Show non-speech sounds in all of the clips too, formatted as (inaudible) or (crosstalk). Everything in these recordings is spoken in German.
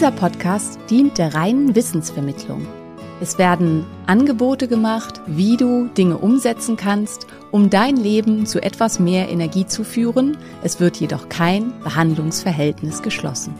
Dieser Podcast dient der reinen Wissensvermittlung. Es werden Angebote gemacht, wie du Dinge umsetzen kannst, um dein Leben zu etwas mehr Energie zu führen. Es wird jedoch kein Behandlungsverhältnis geschlossen.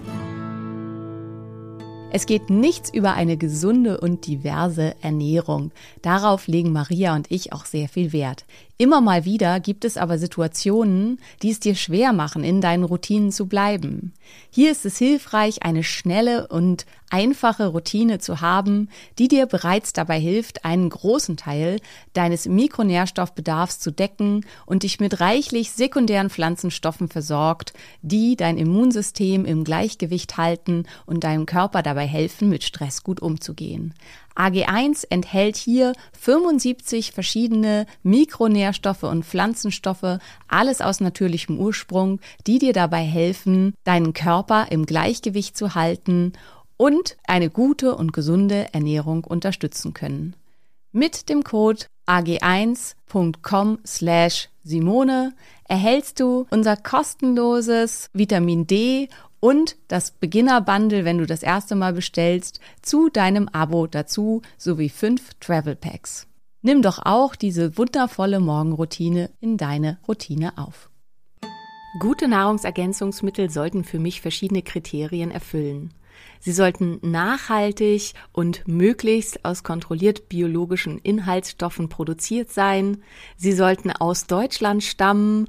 Es geht nichts über eine gesunde und diverse Ernährung. Darauf legen Maria und ich auch sehr viel Wert. Immer mal wieder gibt es aber Situationen, die es dir schwer machen, in deinen Routinen zu bleiben. Hier ist es hilfreich, eine schnelle und einfache Routine zu haben, die dir bereits dabei hilft, einen großen Teil deines Mikronährstoffbedarfs zu decken und dich mit reichlich sekundären Pflanzenstoffen versorgt, die dein Immunsystem im Gleichgewicht halten und deinem Körper dabei helfen, mit Stress gut umzugehen. AG1 enthält hier 75 verschiedene Mikronährstoffe und Pflanzenstoffe, alles aus natürlichem Ursprung, die dir dabei helfen, deinen Körper im Gleichgewicht zu halten und eine gute und gesunde Ernährung unterstützen können. Mit dem Code ag1.com slash Simone erhältst du unser kostenloses Vitamin D und das Beginner-Bundle, wenn du das erste Mal bestellst, zu deinem Abo dazu sowie fünf Travel Packs. Nimm doch auch diese wundervolle Morgenroutine in deine Routine auf. Gute Nahrungsergänzungsmittel sollten für mich verschiedene Kriterien erfüllen. Sie sollten nachhaltig und möglichst aus kontrolliert biologischen Inhaltsstoffen produziert sein. Sie sollten aus Deutschland stammen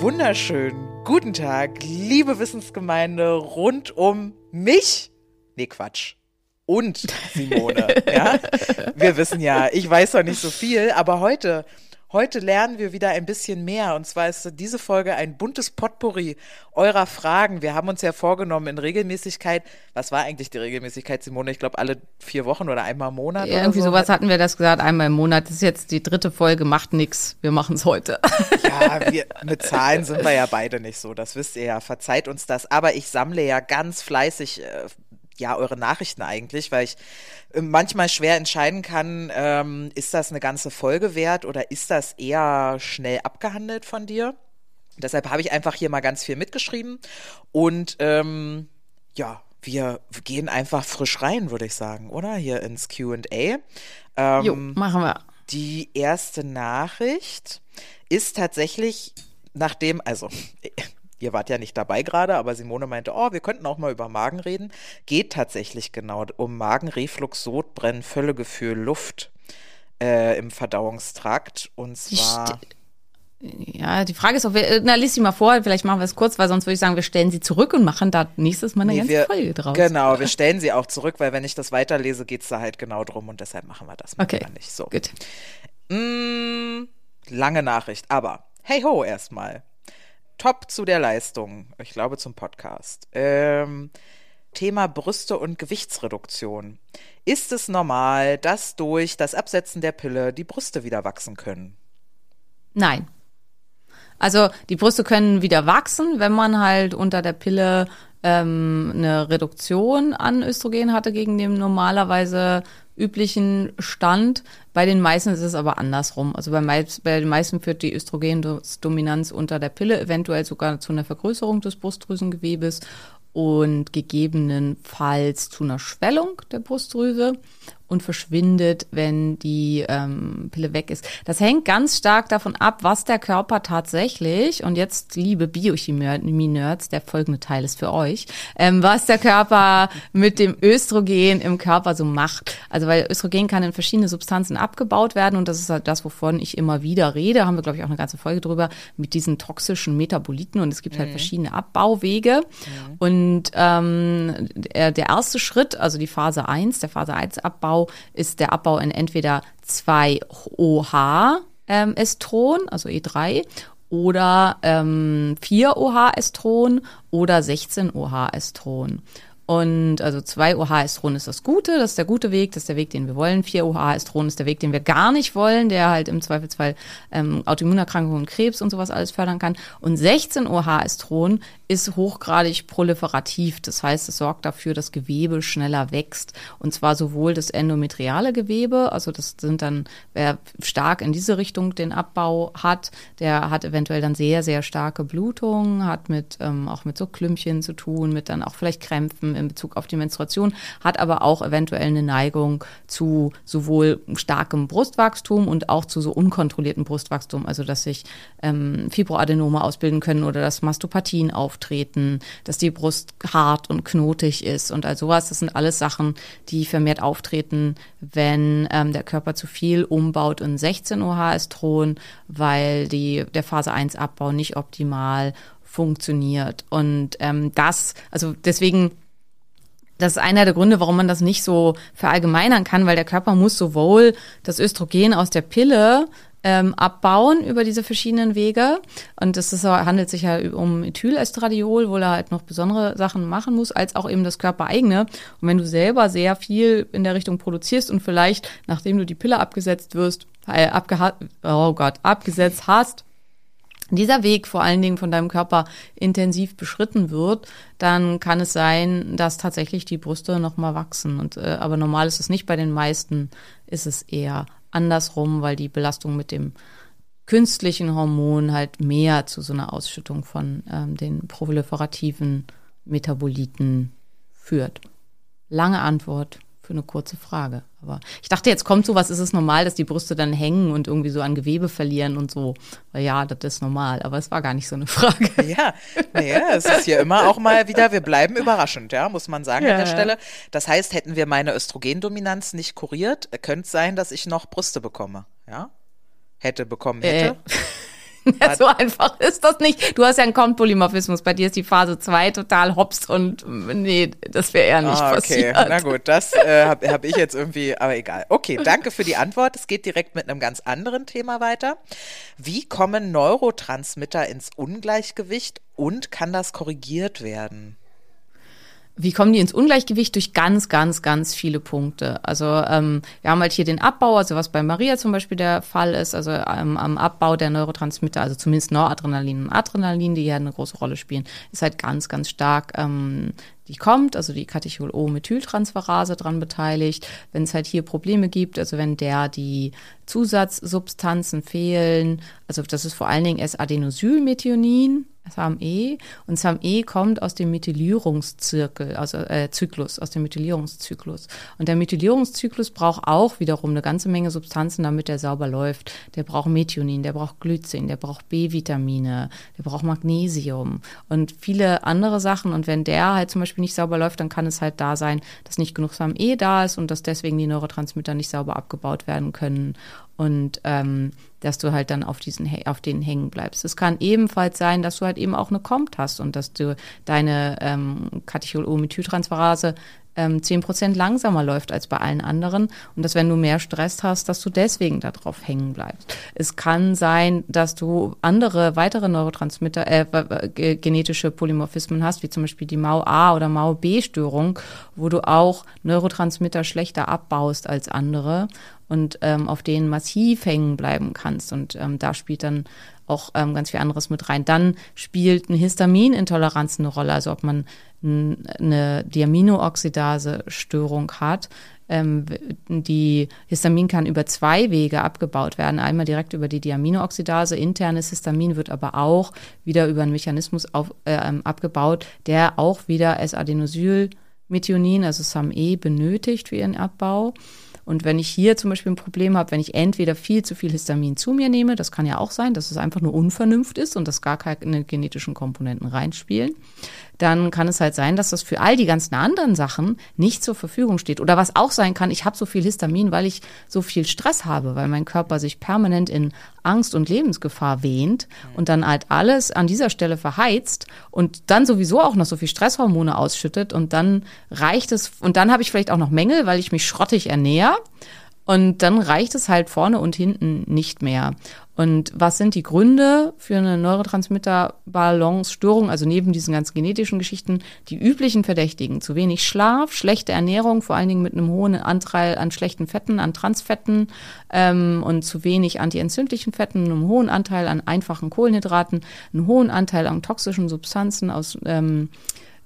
Wunderschönen guten Tag, liebe Wissensgemeinde rund um mich. Nee, Quatsch. Und Simone, (laughs) ja? Wir wissen ja, ich weiß doch nicht so viel, aber heute Heute lernen wir wieder ein bisschen mehr. Und zwar ist diese Folge ein buntes Potpourri eurer Fragen. Wir haben uns ja vorgenommen in Regelmäßigkeit. Was war eigentlich die Regelmäßigkeit, Simone? Ich glaube, alle vier Wochen oder einmal im Monat. Ja, irgendwie so. sowas hatten wir das gesagt, einmal im Monat. Das ist jetzt die dritte Folge, macht nix. Wir machen es heute. (laughs) Ja, (laughs) wir, mit Zahlen sind wir ja beide nicht so. Das wisst ihr ja. Verzeiht uns das. Aber ich sammle ja ganz fleißig äh, ja, eure Nachrichten eigentlich, weil ich äh, manchmal schwer entscheiden kann, ähm, ist das eine ganze Folge wert oder ist das eher schnell abgehandelt von dir? Deshalb habe ich einfach hier mal ganz viel mitgeschrieben und ähm, ja, wir gehen einfach frisch rein, würde ich sagen, oder? Hier ins QA. Ähm, jo, machen wir. Die erste Nachricht ist tatsächlich, nachdem, also ihr wart ja nicht dabei gerade, aber Simone meinte, oh, wir könnten auch mal über Magen reden. Geht tatsächlich genau um Magenreflux, Sodbrennen, Völlegefühl, Luft äh, im Verdauungstrakt. Und zwar. Ja, die Frage ist, ob wir, na, lies sie mal vor, vielleicht machen wir es kurz, weil sonst würde ich sagen, wir stellen sie zurück und machen da nächstes Mal eine nee, ganze wir, Folge draus. Genau, wir stellen sie auch zurück, weil wenn ich das weiterlese, geht es da halt genau drum und deshalb machen wir das mal okay. nicht. So. Gut. Mm, lange Nachricht, aber hey ho erstmal. Top zu der Leistung. Ich glaube zum Podcast. Ähm, Thema Brüste und Gewichtsreduktion. Ist es normal, dass durch das Absetzen der Pille die Brüste wieder wachsen können? Nein. Also die Brüste können wieder wachsen, wenn man halt unter der Pille ähm, eine Reduktion an Östrogen hatte gegen den normalerweise üblichen Stand. Bei den meisten ist es aber andersrum. Also bei, bei den meisten führt die Östrogendominanz unter der Pille eventuell sogar zu einer Vergrößerung des Brustdrüsengewebes und gegebenenfalls zu einer Schwellung der Brustdrüse und verschwindet, wenn die ähm, Pille weg ist. Das hängt ganz stark davon ab, was der Körper tatsächlich, und jetzt liebe Biochemie-Nerds, der folgende Teil ist für euch, ähm, was der Körper mit dem Östrogen im Körper so macht. Also weil Östrogen kann in verschiedene Substanzen abgebaut werden und das ist halt das, wovon ich immer wieder rede, haben wir, glaube ich, auch eine ganze Folge drüber, mit diesen toxischen Metaboliten und es gibt halt mhm. halt verschiedene Abbauwege. Mhm. Und ähm, der, der erste Schritt, also die Phase 1, der Phase 1 Abbau, Abbau ist der Abbau in entweder 2-OH-Estron, ähm, also E3, oder ähm, 4-OH-Estron oder 16-OH-Estron. Und also 2-OH-Estron ist das Gute, das ist der gute Weg, das ist der Weg, den wir wollen. 4-OH-Estron ist der Weg, den wir gar nicht wollen, der halt im Zweifelsfall ähm, Autoimmunerkrankungen, Krebs und sowas alles fördern kann. Und 16-OH-Estron ist hochgradig proliferativ. Das heißt, es sorgt dafür, dass Gewebe schneller wächst. Und zwar sowohl das endometriale Gewebe, also das sind dann, wer stark in diese Richtung den Abbau hat, der hat eventuell dann sehr, sehr starke Blutungen, hat mit ähm, auch mit so Klümpchen zu tun, mit dann auch vielleicht Krämpfen in Bezug auf die Menstruation, hat aber auch eventuell eine Neigung zu sowohl starkem Brustwachstum und auch zu so unkontrolliertem Brustwachstum, also dass sich ähm, Fibroadenome ausbilden können oder dass Mastopathien auf auftreten, dass die Brust hart und knotig ist und all sowas. Das sind alles Sachen, die vermehrt auftreten, wenn ähm, der Körper zu viel umbaut und 16 OH-Estron, weil die, der Phase 1 Abbau nicht optimal funktioniert. Und ähm, das, also deswegen das ist einer der Gründe, warum man das nicht so verallgemeinern kann, weil der Körper muss sowohl das Östrogen aus der Pille ähm, abbauen über diese verschiedenen Wege. Und es handelt sich ja um Ethylestradiol, wo er halt noch besondere Sachen machen muss, als auch eben das körpereigene. Und wenn du selber sehr viel in der Richtung produzierst und vielleicht, nachdem du die Pille abgesetzt wirst, äh, abgeha oh Gott, abgesetzt hast, dieser Weg vor allen Dingen von deinem Körper intensiv beschritten wird, dann kann es sein, dass tatsächlich die Brüste nochmal wachsen. Und, äh, aber normal ist es nicht. Bei den meisten ist es eher andersrum, weil die Belastung mit dem künstlichen Hormon halt mehr zu so einer Ausschüttung von ähm, den proliferativen Metaboliten führt. Lange Antwort für eine kurze Frage. Aber ich dachte, jetzt kommt sowas, ist es normal, dass die Brüste dann hängen und irgendwie so an Gewebe verlieren und so. Weil ja, das ist normal, aber es war gar nicht so eine Frage. Ja, nee, es ist hier immer auch mal wieder, wir bleiben überraschend, ja, muss man sagen ja. an der Stelle. Das heißt, hätten wir meine Östrogendominanz nicht kuriert, könnte es sein, dass ich noch Brüste bekomme, ja? Hätte bekommen, hätte. Äh. (laughs) Ja, so einfach ist das nicht. Du hast ja einen Kompolymorphismus. Bei dir ist die Phase 2 total hops und nee, das wäre eher nicht ah, okay. passiert. Na gut, das äh, habe hab ich jetzt irgendwie, aber egal. Okay, danke für die Antwort. Es geht direkt mit einem ganz anderen Thema weiter. Wie kommen Neurotransmitter ins Ungleichgewicht und kann das korrigiert werden? Wie kommen die ins Ungleichgewicht? Durch ganz, ganz, ganz viele Punkte. Also ähm, wir haben halt hier den Abbau, also was bei Maria zum Beispiel der Fall ist, also ähm, am Abbau der Neurotransmitter, also zumindest Noradrenalin und Adrenalin, die hier eine große Rolle spielen, ist halt ganz, ganz stark ähm, die kommt, also die Catechol-O-Methyltransferase dran beteiligt. Wenn es halt hier Probleme gibt, also wenn der die Zusatzsubstanzen fehlen, also das ist vor allen Dingen S-Adenosylmethionin, SAMe. Und SAMe kommt aus dem Methylierungszirkel, also äh, Zyklus, aus dem Methylierungszyklus. Und der Methylierungszyklus braucht auch wiederum eine ganze Menge Substanzen, damit der sauber läuft. Der braucht Methionin, der braucht Glycin, der braucht B-Vitamine, der braucht Magnesium und viele andere Sachen. Und wenn der halt zum Beispiel nicht sauber läuft, dann kann es halt da sein, dass nicht genug SAMe da ist und dass deswegen die Neurotransmitter nicht sauber abgebaut werden können und ähm, dass du halt dann auf diesen auf denen hängen bleibst. Es kann ebenfalls sein, dass du halt eben auch eine Compt hast und dass du deine ähm, Katecholomethyltransferase ähm, 10% langsamer läuft als bei allen anderen und dass wenn du mehr Stress hast, dass du deswegen darauf hängen bleibst. Es kann sein, dass du andere weitere Neurotransmitter, äh, genetische Polymorphismen hast, wie zum Beispiel die MAO-A oder MAO-B-Störung, wo du auch Neurotransmitter schlechter abbaust als andere und ähm, auf denen massiv hängen bleiben kannst. Und ähm, da spielt dann auch ähm, ganz viel anderes mit rein. Dann spielt eine Histaminintoleranz eine Rolle, also ob man eine Diaminooxidase-Störung hat. Ähm, die Histamin kann über zwei Wege abgebaut werden. Einmal direkt über die Diaminooxidase. Internes Histamin wird aber auch wieder über einen Mechanismus auf, äh, abgebaut, der auch wieder S-Adenosylmethionin, also SAM-E, benötigt für ihren Abbau. Und wenn ich hier zum Beispiel ein Problem habe, wenn ich entweder viel zu viel Histamin zu mir nehme, das kann ja auch sein, dass es einfach nur Unvernunft ist und dass gar keine genetischen Komponenten reinspielen, dann kann es halt sein, dass das für all die ganzen anderen Sachen nicht zur Verfügung steht. Oder was auch sein kann, ich habe so viel Histamin, weil ich so viel Stress habe, weil mein Körper sich permanent in Angst und Lebensgefahr wähnt und dann halt alles an dieser Stelle verheizt und dann sowieso auch noch so viel Stresshormone ausschüttet und dann reicht es, und dann habe ich vielleicht auch noch Mängel, weil ich mich schrottig ernähre. Und dann reicht es halt vorne und hinten nicht mehr. Und was sind die Gründe für eine Neurotransmitter-Balance-Störung? Also neben diesen ganzen genetischen Geschichten, die üblichen Verdächtigen. Zu wenig Schlaf, schlechte Ernährung, vor allen Dingen mit einem hohen Anteil an schlechten Fetten, an Transfetten ähm, und zu wenig antientzündlichen Fetten, einem hohen Anteil an einfachen Kohlenhydraten, einen hohen Anteil an toxischen Substanzen aus ähm,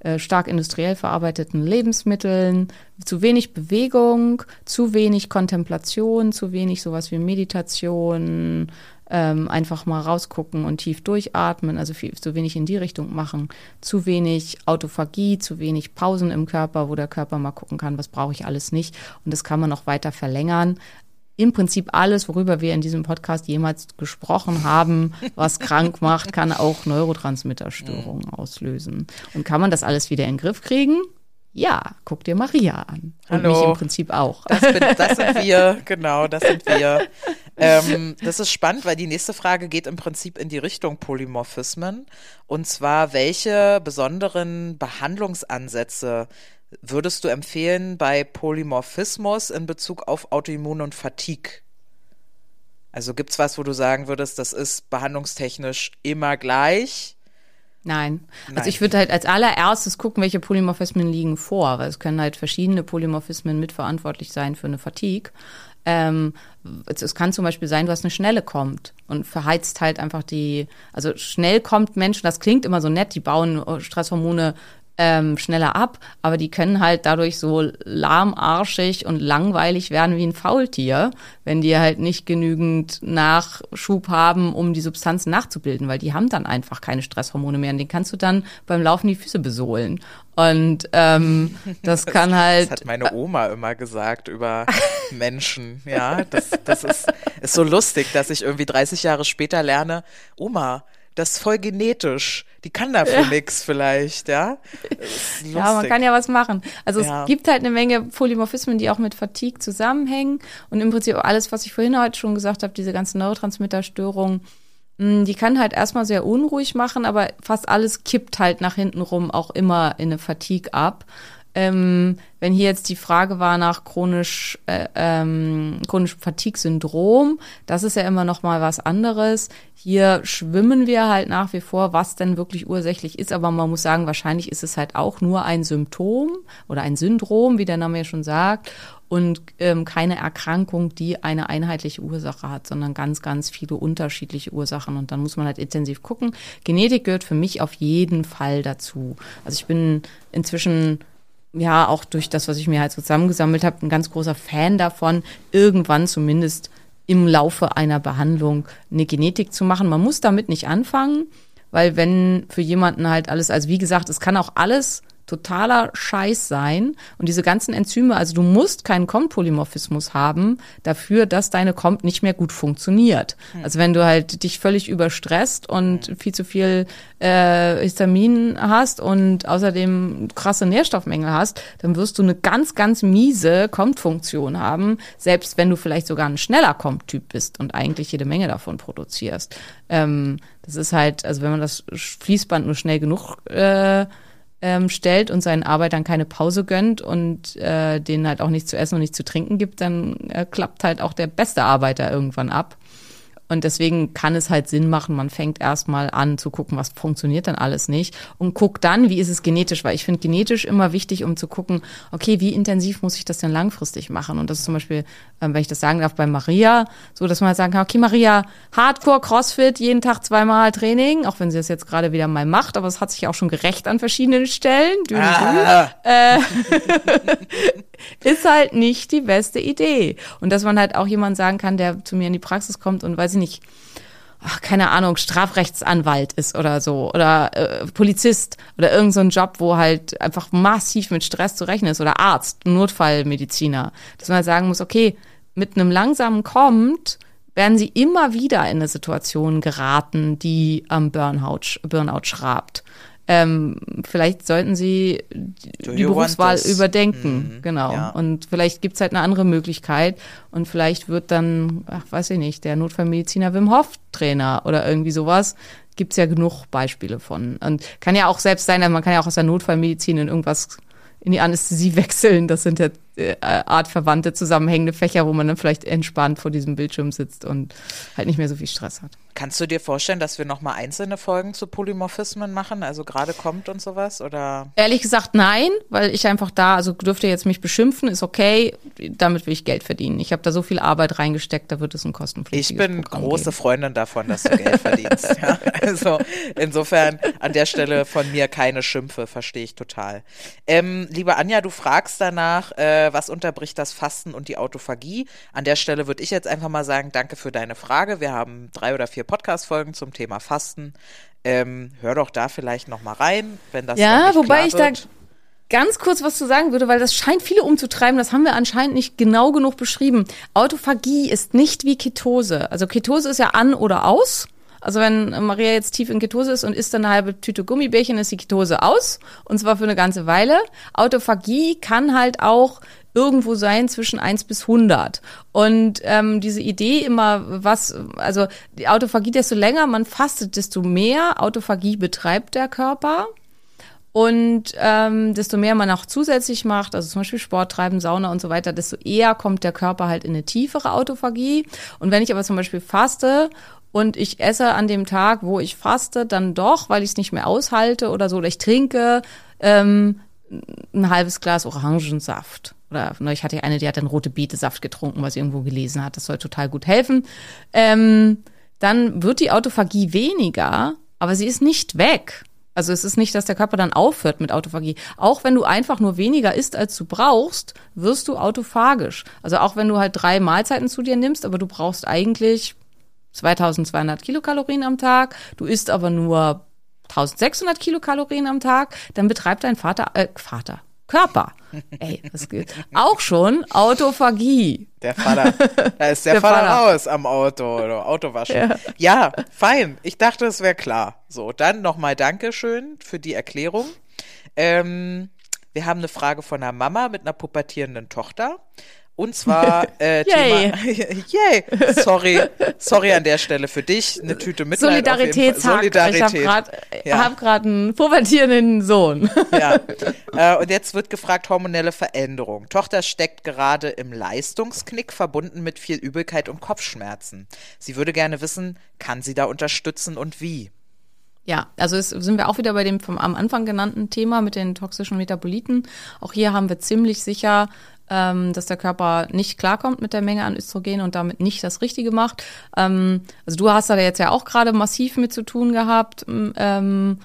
äh, stark industriell verarbeiteten Lebensmitteln, zu wenig Bewegung, zu wenig Kontemplation, zu wenig sowas wie Meditation, ähm, einfach mal rausgucken und tief durchatmen, also viel, zu wenig in die Richtung machen, zu wenig Autophagie, zu wenig Pausen im Körper, wo der Körper mal gucken kann, was brauche ich alles nicht. Und das kann man noch weiter verlängern im Prinzip alles, worüber wir in diesem Podcast jemals gesprochen haben, was krank macht, kann auch Neurotransmitterstörungen mhm. auslösen. Und kann man das alles wieder in den Griff kriegen? Ja, guck dir Maria an. Und mich im Prinzip auch. Das, bin, das sind wir, (laughs) genau, das sind wir. Ähm, das ist spannend, weil die nächste Frage geht im Prinzip in die Richtung Polymorphismen. Und zwar, welche besonderen Behandlungsansätze würdest du empfehlen bei Polymorphismus in Bezug auf Autoimmun und Fatigue? Also gibt es was, wo du sagen würdest, das ist behandlungstechnisch immer gleich? Nein. Nein. Also ich würde halt als allererstes gucken, welche Polymorphismen liegen vor, weil es können halt verschiedene Polymorphismen mitverantwortlich sein für eine Fatigue. Ähm, es kann zum Beispiel sein, du hast eine Schnelle kommt und verheizt halt einfach die, also schnell kommt Menschen, das klingt immer so nett, die bauen Stresshormone ähm, schneller ab, aber die können halt dadurch so lahmarschig und langweilig werden wie ein Faultier, wenn die halt nicht genügend Nachschub haben, um die Substanzen nachzubilden, weil die haben dann einfach keine Stresshormone mehr und den kannst du dann beim Laufen die Füße besohlen. Und ähm, das (laughs) kann halt. Das hat meine Oma immer gesagt über (laughs) Menschen. Ja, das, das ist, ist so lustig, dass ich irgendwie 30 Jahre später lerne, Oma, das ist voll genetisch. Die kann dafür ja. nix vielleicht, ja. Ja, man kann ja was machen. Also ja. es gibt halt eine Menge Polymorphismen, die auch mit Fatigue zusammenhängen. Und im Prinzip alles, was ich vorhin heute schon gesagt habe, diese ganzen Neurotransmitterstörungen, hm, die kann halt erstmal sehr unruhig machen, aber fast alles kippt halt nach hinten rum auch immer in eine Fatigue ab. Ähm, wenn hier jetzt die Frage war nach chronisch äh, ähm, chronischem Fatigue-Syndrom, das ist ja immer noch mal was anderes. Hier schwimmen wir halt nach wie vor, was denn wirklich ursächlich ist, aber man muss sagen, wahrscheinlich ist es halt auch nur ein Symptom oder ein Syndrom, wie der Name ja schon sagt, und ähm, keine Erkrankung, die eine einheitliche Ursache hat, sondern ganz, ganz viele unterschiedliche Ursachen. Und dann muss man halt intensiv gucken. Genetik gehört für mich auf jeden Fall dazu. Also ich bin inzwischen ja auch durch das, was ich mir halt zusammengesammelt habe, ein ganz großer Fan davon, irgendwann zumindest im Laufe einer Behandlung eine Genetik zu machen. Man muss damit nicht anfangen, weil wenn für jemanden halt alles, also wie gesagt, es kann auch alles totaler Scheiß sein. Und diese ganzen Enzyme, also du musst keinen Kompolymorphismus haben dafür, dass deine Komp nicht mehr gut funktioniert. Also wenn du halt dich völlig überstresst und viel zu viel äh, Histamin hast und außerdem krasse Nährstoffmängel hast, dann wirst du eine ganz, ganz miese Komp-Funktion haben, selbst wenn du vielleicht sogar ein schneller Komp-Typ bist und eigentlich jede Menge davon produzierst. Ähm, das ist halt, also wenn man das Fließband nur schnell genug äh, ähm, stellt und seinen Arbeitern keine Pause gönnt und äh, denen halt auch nichts zu essen und nichts zu trinken gibt, dann äh, klappt halt auch der beste Arbeiter irgendwann ab. Und deswegen kann es halt Sinn machen, man fängt erstmal an zu gucken, was funktioniert dann alles nicht und guckt dann, wie ist es genetisch, weil ich finde genetisch immer wichtig, um zu gucken, okay, wie intensiv muss ich das denn langfristig machen? Und das ist zum Beispiel, ähm, wenn ich das sagen darf, bei Maria, so dass man halt sagen kann, okay, Maria, Hardcore Crossfit, jeden Tag zweimal Training, auch wenn sie das jetzt gerade wieder mal macht, aber es hat sich auch schon gerecht an verschiedenen Stellen. Dü, ah. äh, (laughs) (laughs) ist halt nicht die beste Idee. Und dass man halt auch jemand sagen kann, der zu mir in die Praxis kommt und weiß ich nicht, ach, keine Ahnung, Strafrechtsanwalt ist oder so oder äh, Polizist oder irgendein so Job, wo halt einfach massiv mit Stress zu rechnen ist oder Arzt, Notfallmediziner, dass man halt sagen muss, okay, mit einem langsamen kommt, werden sie immer wieder in eine Situation geraten, die am Burnout, Burnout schrabt ähm, vielleicht sollten sie Do die Berufswahl überdenken. Mhm. Genau. Ja. Und vielleicht gibt's halt eine andere Möglichkeit und vielleicht wird dann, ach, weiß ich nicht, der Notfallmediziner Wim Hof Trainer oder irgendwie sowas. Gibt's ja genug Beispiele von. Und kann ja auch selbst sein, man kann ja auch aus der Notfallmedizin in irgendwas in die Anästhesie (laughs) wechseln. Das sind ja äh, artverwandte zusammenhängende Fächer, wo man dann vielleicht entspannt vor diesem Bildschirm sitzt und halt nicht mehr so viel Stress hat. Kannst du dir vorstellen, dass wir nochmal einzelne Folgen zu Polymorphismen machen, also gerade kommt und sowas? Oder? Ehrlich gesagt nein, weil ich einfach da, also dürft ihr jetzt mich beschimpfen, ist okay, damit will ich Geld verdienen. Ich habe da so viel Arbeit reingesteckt, da wird es ein kostenpflichtiges Ich bin Programm große geben. Freundin davon, dass du Geld verdienst. (laughs) ja, also insofern an der Stelle von mir keine Schimpfe, verstehe ich total. Ähm, liebe Anja, du fragst danach, äh, was unterbricht das Fasten und die Autophagie? An der Stelle würde ich jetzt einfach mal sagen, danke für deine Frage. Wir haben drei oder vier vier Podcast-Folgen zum Thema Fasten. Ähm, hör doch da vielleicht noch mal rein, wenn das Ja, wobei ich wird. da ganz kurz was zu sagen würde, weil das scheint viele umzutreiben. Das haben wir anscheinend nicht genau genug beschrieben. Autophagie ist nicht wie Ketose. Also Ketose ist ja an oder aus. Also wenn Maria jetzt tief in Ketose ist und isst dann eine halbe Tüte Gummibärchen, ist die Ketose aus. Und zwar für eine ganze Weile. Autophagie kann halt auch irgendwo sein zwischen eins bis hundert Und ähm, diese Idee immer, was, also die Autophagie, desto länger man fastet, desto mehr Autophagie betreibt der Körper. Und ähm, desto mehr man auch zusätzlich macht, also zum Beispiel Sport treiben, Sauna und so weiter, desto eher kommt der Körper halt in eine tiefere Autophagie. Und wenn ich aber zum Beispiel faste und ich esse an dem Tag, wo ich faste, dann doch, weil ich es nicht mehr aushalte oder so, oder ich trinke ähm, ein halbes Glas Orangensaft oder hatte ich eine, die hat dann rote Betesaft getrunken, was sie irgendwo gelesen hat. Das soll total gut helfen. Ähm, dann wird die Autophagie weniger, aber sie ist nicht weg. Also es ist nicht, dass der Körper dann aufhört mit Autophagie. Auch wenn du einfach nur weniger isst, als du brauchst, wirst du autophagisch. Also auch wenn du halt drei Mahlzeiten zu dir nimmst, aber du brauchst eigentlich 2200 Kilokalorien am Tag, du isst aber nur 1600 Kilokalorien am Tag, dann betreibt dein Vater, äh, Vater, Körper. (laughs) Ey, das geht. Auch schon Autophagie. Der Vater, da ist der, der Vater, Vater, raus am Auto oder Autowaschen. Ja. ja, fein. Ich dachte, es wäre klar. So, dann nochmal Dankeschön für die Erklärung. Ähm, wir haben eine Frage von einer Mama mit einer pubertierenden Tochter. Und zwar (laughs) äh, Thema. (laughs) Yay! Sorry, sorry an der Stelle für dich. Eine Tüte Mitleid. Solidarität. Solidarität. Ich habe gerade ja. hab einen pubertierenden Sohn. Ja. (laughs) Äh, und jetzt wird gefragt, hormonelle Veränderung. Tochter steckt gerade im Leistungsknick, verbunden mit viel Übelkeit und Kopfschmerzen. Sie würde gerne wissen, kann sie da unterstützen und wie? Ja, also es sind wir auch wieder bei dem vom am Anfang genannten Thema mit den toxischen Metaboliten. Auch hier haben wir ziemlich sicher ähm, dass der Körper nicht klarkommt mit der Menge an Östrogen und damit nicht das Richtige macht. Ähm, also du hast da jetzt ja auch gerade massiv mit zu tun gehabt. Ähm,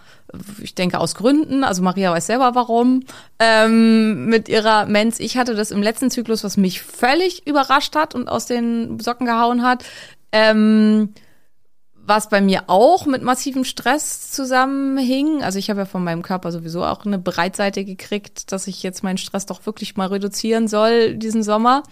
ich denke aus Gründen, also Maria weiß selber warum, ähm, mit ihrer Mens. Ich hatte das im letzten Zyklus, was mich völlig überrascht hat und aus den Socken gehauen hat. Ähm, was bei mir auch mit massivem Stress zusammenhing. Also ich habe ja von meinem Körper sowieso auch eine Breitseite gekriegt, dass ich jetzt meinen Stress doch wirklich mal reduzieren soll diesen Sommer.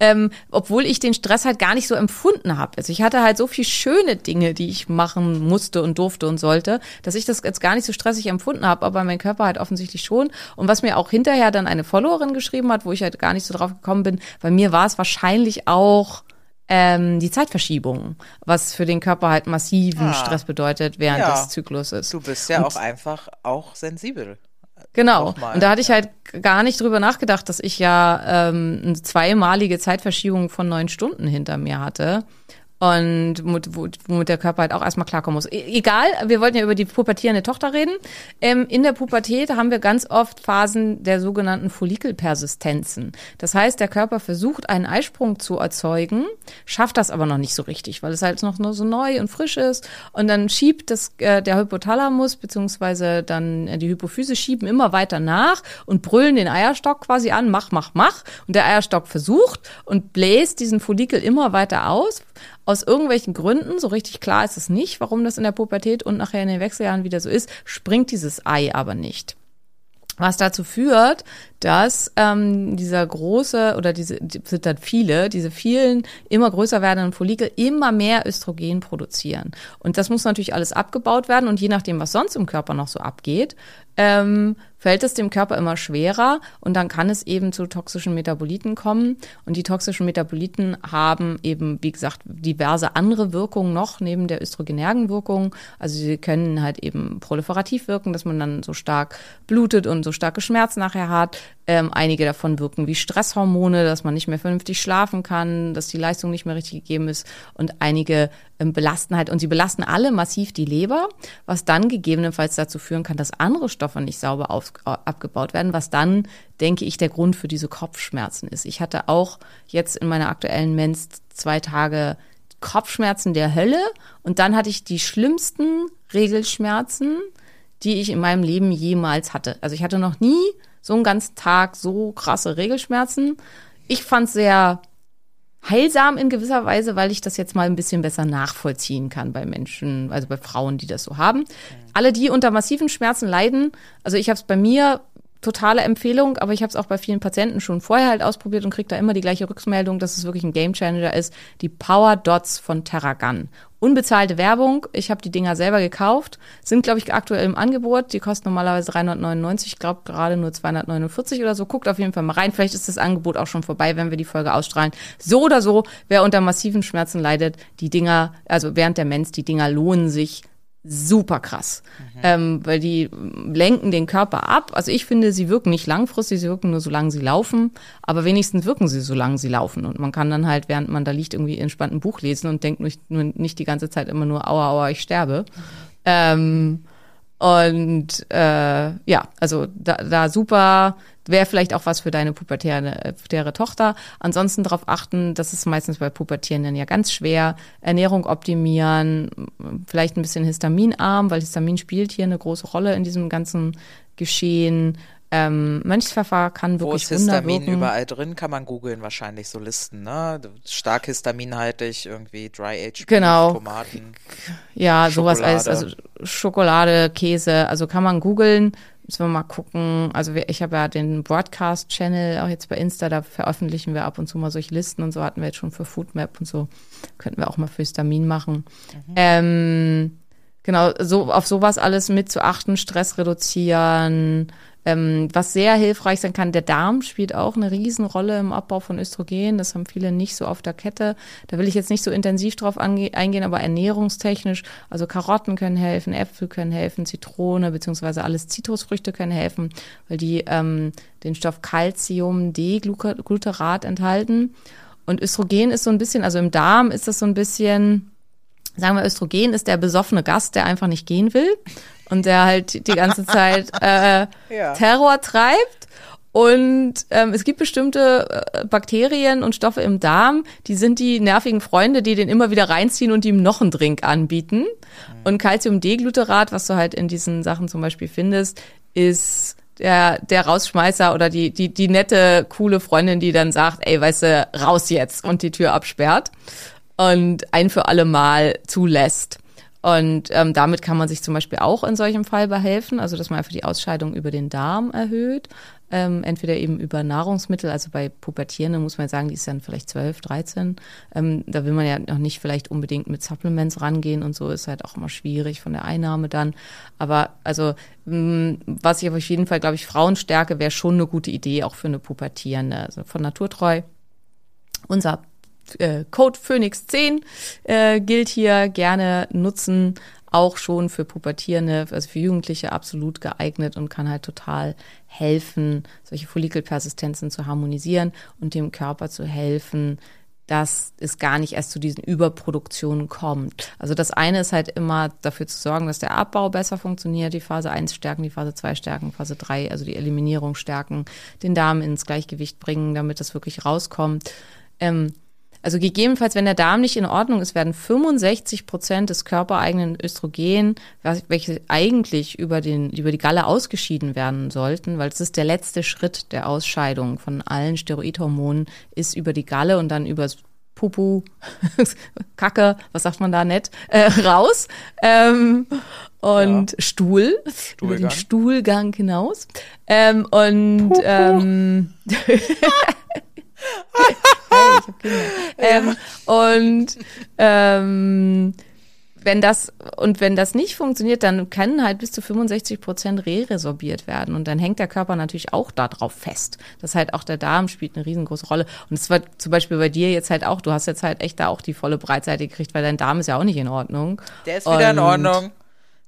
Ähm, obwohl ich den Stress halt gar nicht so empfunden habe. Also ich hatte halt so viel schöne Dinge, die ich machen musste und durfte und sollte, dass ich das jetzt gar nicht so stressig empfunden habe, aber mein Körper halt offensichtlich schon. Und was mir auch hinterher dann eine Followerin geschrieben hat, wo ich halt gar nicht so drauf gekommen bin, bei mir war es wahrscheinlich auch ähm, die Zeitverschiebung, was für den Körper halt massiven Ah. Stress bedeutet während Ja. des Zykluses. Du bist ja Und- auch einfach auch sensibel. Genau. Nochmal, Und da hatte ich halt gar nicht drüber nachgedacht, dass ich ja ähm, eine zweimalige Zeitverschiebung von neun Stunden hinter mir hatte. Und womit, wo- womit der Körper halt auch erstmal klarkommen muss. E egal, wir wollten ja über die pubertierende Tochter reden. Ähm, in der Pubertät haben wir ganz oft Phasen der sogenannten Follikelpersistenzen. Das heißt, der Körper versucht, einen Eisprung zu erzeugen, schafft das aber noch nicht so richtig, weil es halt noch nur so neu und frisch ist. Und dann schiebt das, äh, der Hypothalamus beziehungsweise dann äh, die Hypophyse schieben immer weiter nach und brüllen den Eierstock quasi an, mach, mach, mach. Und der Eierstock versucht und bläst diesen Follikel immer weiter aus. Aus irgendwelchen Gründen, so richtig klar ist es nicht, warum das in der Pubertät und nachher in den Wechseljahren wieder so ist, springt dieses Ei aber nicht. Was dazu führt, dass ähm, dieser große oder diese die sind dann viele, diese vielen immer größer werdenden Follikel immer mehr Östrogen produzieren. Und das muss natürlich alles abgebaut werden und je nachdem, was sonst im Körper noch so abgeht, ähm, fällt es dem Körper immer schwerer und dann kann es eben zu toxischen Metaboliten kommen. Und die toxischen Metaboliten haben eben, wie gesagt, diverse andere Wirkungen noch neben der östrogenärgen Wirkung. Also sie können halt eben proliferativ wirken, dass man dann so stark blutet und so starke Schmerzen nachher hat. Ähm, einige davon wirken wie Stresshormone, dass man nicht mehr vernünftig schlafen kann, dass die Leistung nicht mehr richtig gegeben ist. Und einige ähm, belasten halt, und sie belasten alle massiv die Leber, was dann gegebenenfalls dazu führen kann, dass andere Stoffe nicht sauber auf, abgebaut werden, was dann, denke ich, der Grund für diese Kopfschmerzen ist. Ich hatte auch jetzt in meiner aktuellen Mens zwei Tage Kopfschmerzen der Hölle und dann hatte ich die schlimmsten Regelschmerzen, die ich in meinem Leben jemals hatte. Also ich hatte noch nie so einen ganzen Tag so krasse Regelschmerzen. Ich fand sehr heilsam in gewisser Weise, weil ich das jetzt mal ein bisschen besser nachvollziehen kann bei Menschen, also bei Frauen, die das so haben. Alle, die unter massiven Schmerzen leiden, also ich habe es bei mir totale Empfehlung, aber ich habe es auch bei vielen Patienten schon vorher halt ausprobiert und kriege da immer die gleiche Rückmeldung, dass es wirklich ein Gamechanger ist. Die Power Dots von Terragun. Unbezahlte Werbung. Ich habe die Dinger selber gekauft. Sind, glaube ich, aktuell im Angebot. Die kosten normalerweise 399. Ich glaube gerade nur 249 oder so. Guckt auf jeden Fall mal rein. Vielleicht ist das Angebot auch schon vorbei, wenn wir die Folge ausstrahlen. So oder so, wer unter massiven Schmerzen leidet, die Dinger, also während der Mens, die Dinger lohnen sich super krass, ähm, weil die lenken den Körper ab. Also ich finde, sie wirken nicht langfristig, sie wirken nur solange sie laufen, aber wenigstens wirken sie, solange sie laufen. Und man kann dann halt, während man da liegt, irgendwie entspannt ein Buch lesen und denkt nicht, nur, nicht die ganze Zeit immer nur, aua, aua, ich sterbe. Ähm, und äh, ja, also da, da super, wäre vielleicht auch was für deine pubertäre, äh, pubertäre Tochter. Ansonsten darauf achten, das ist meistens bei Pubertierenden ja ganz schwer. Ernährung optimieren, vielleicht ein bisschen histaminarm, weil Histamin spielt hier eine große Rolle in diesem ganzen Geschehen. Ähm, Mönchspfeffer kann Wo wirklich ist Wunder Histamin überall drin? Kann man googeln wahrscheinlich so Listen, ne? Stark histaminhaltig, irgendwie Dry Age Genau. Tomaten. Ja, sowas als Schokolade. also Schokolade, Käse, also kann man googeln. Müssen wir mal gucken. Also ich habe ja den Broadcast-Channel auch jetzt bei Insta, da veröffentlichen wir ab und zu mal solche Listen und so hatten wir jetzt schon für Foodmap und so. Könnten wir auch mal für Histamin machen. Ähm, genau, so auf sowas alles mit zu achten, Stress reduzieren. Ähm, was sehr hilfreich sein kann, der Darm spielt auch eine Riesenrolle im Abbau von Östrogen. Das haben viele nicht so auf der Kette. Da will ich jetzt nicht so intensiv drauf eingehen, aber ernährungstechnisch, also Karotten können helfen, Äpfel können helfen, Zitrone beziehungsweise alles Zitrusfrüchte können helfen, weil die ähm, den Stoff Calcium D-Gluterat enthalten. Und Östrogen ist so ein bisschen, also im Darm ist das so ein bisschen, sagen wir, Östrogen ist der besoffene Gast, der einfach nicht gehen will und der halt die ganze (laughs) Zeit äh, Ja. Terror treibt. Und ähm, es gibt bestimmte äh, Bakterien und Stoffe im Darm, die sind die nervigen Freunde, die den immer wieder reinziehen und ihm noch einen Drink anbieten. Und Calcium-D-Gluterat, was du halt in diesen Sachen zum Beispiel findest, ist der, der Rausschmeißer oder die, die, die nette, coole Freundin, die dann sagt, ey, weißt du, raus jetzt und die Tür absperrt und ein für alle Mal zulässt. Und ähm, damit kann man sich zum Beispiel auch in solchem Fall behelfen, also dass man einfach die Ausscheidung über den Darm erhöht. Ähm, entweder eben über Nahrungsmittel, also bei Pubertierenden muss man sagen, die ist dann vielleicht 12, 13. Ähm, da will man ja noch nicht vielleicht unbedingt mit Supplements rangehen und so, ist halt auch immer schwierig von der Einnahme dann. Aber also, mh, was ich auf jeden Fall, glaube ich, Frauenstärke wäre schon eine gute Idee, auch für eine Pubertierende. Also von Naturtreu. Unser äh, Code Phoenix 10 äh, gilt hier gerne nutzen, auch schon für Pubertierende, also für Jugendliche absolut geeignet und kann halt total helfen, solche Follikelpersistenzen zu harmonisieren und dem Körper zu helfen, dass es gar nicht erst zu diesen Überproduktionen kommt. Also das eine ist halt immer dafür zu sorgen, dass der Abbau besser funktioniert, die Phase 1 stärken, die Phase 2 stärken, Phase 3, also die Eliminierung stärken, den Darm ins Gleichgewicht bringen, damit das wirklich rauskommt. Ähm, also gegebenenfalls, wenn der Darm nicht in Ordnung ist, werden 65 Prozent des körpereigenen Östrogen, welche eigentlich über, den, über die Galle ausgeschieden werden sollten, weil es ist der letzte Schritt der Ausscheidung von allen Steroidhormonen, ist über die Galle und dann übers Pupu, (laughs) Kacke, was sagt man da nett, äh, raus. Ähm, und ja. Stuhl, Stuhlgang. über den Stuhlgang hinaus. Ähm, und ähm, (laughs) hey, ich hab Kinder. Ähm, und ähm, wenn das und wenn das nicht funktioniert, dann können halt bis zu 65 Prozent re-resorbiert werden und dann hängt der Körper natürlich auch darauf fest. Das halt auch der Darm spielt eine riesengroße Rolle und es war zum Beispiel bei dir jetzt halt auch. Du hast jetzt halt echt da auch die volle Breitseite gekriegt, weil dein Darm ist ja auch nicht in Ordnung. Der ist wieder und in Ordnung.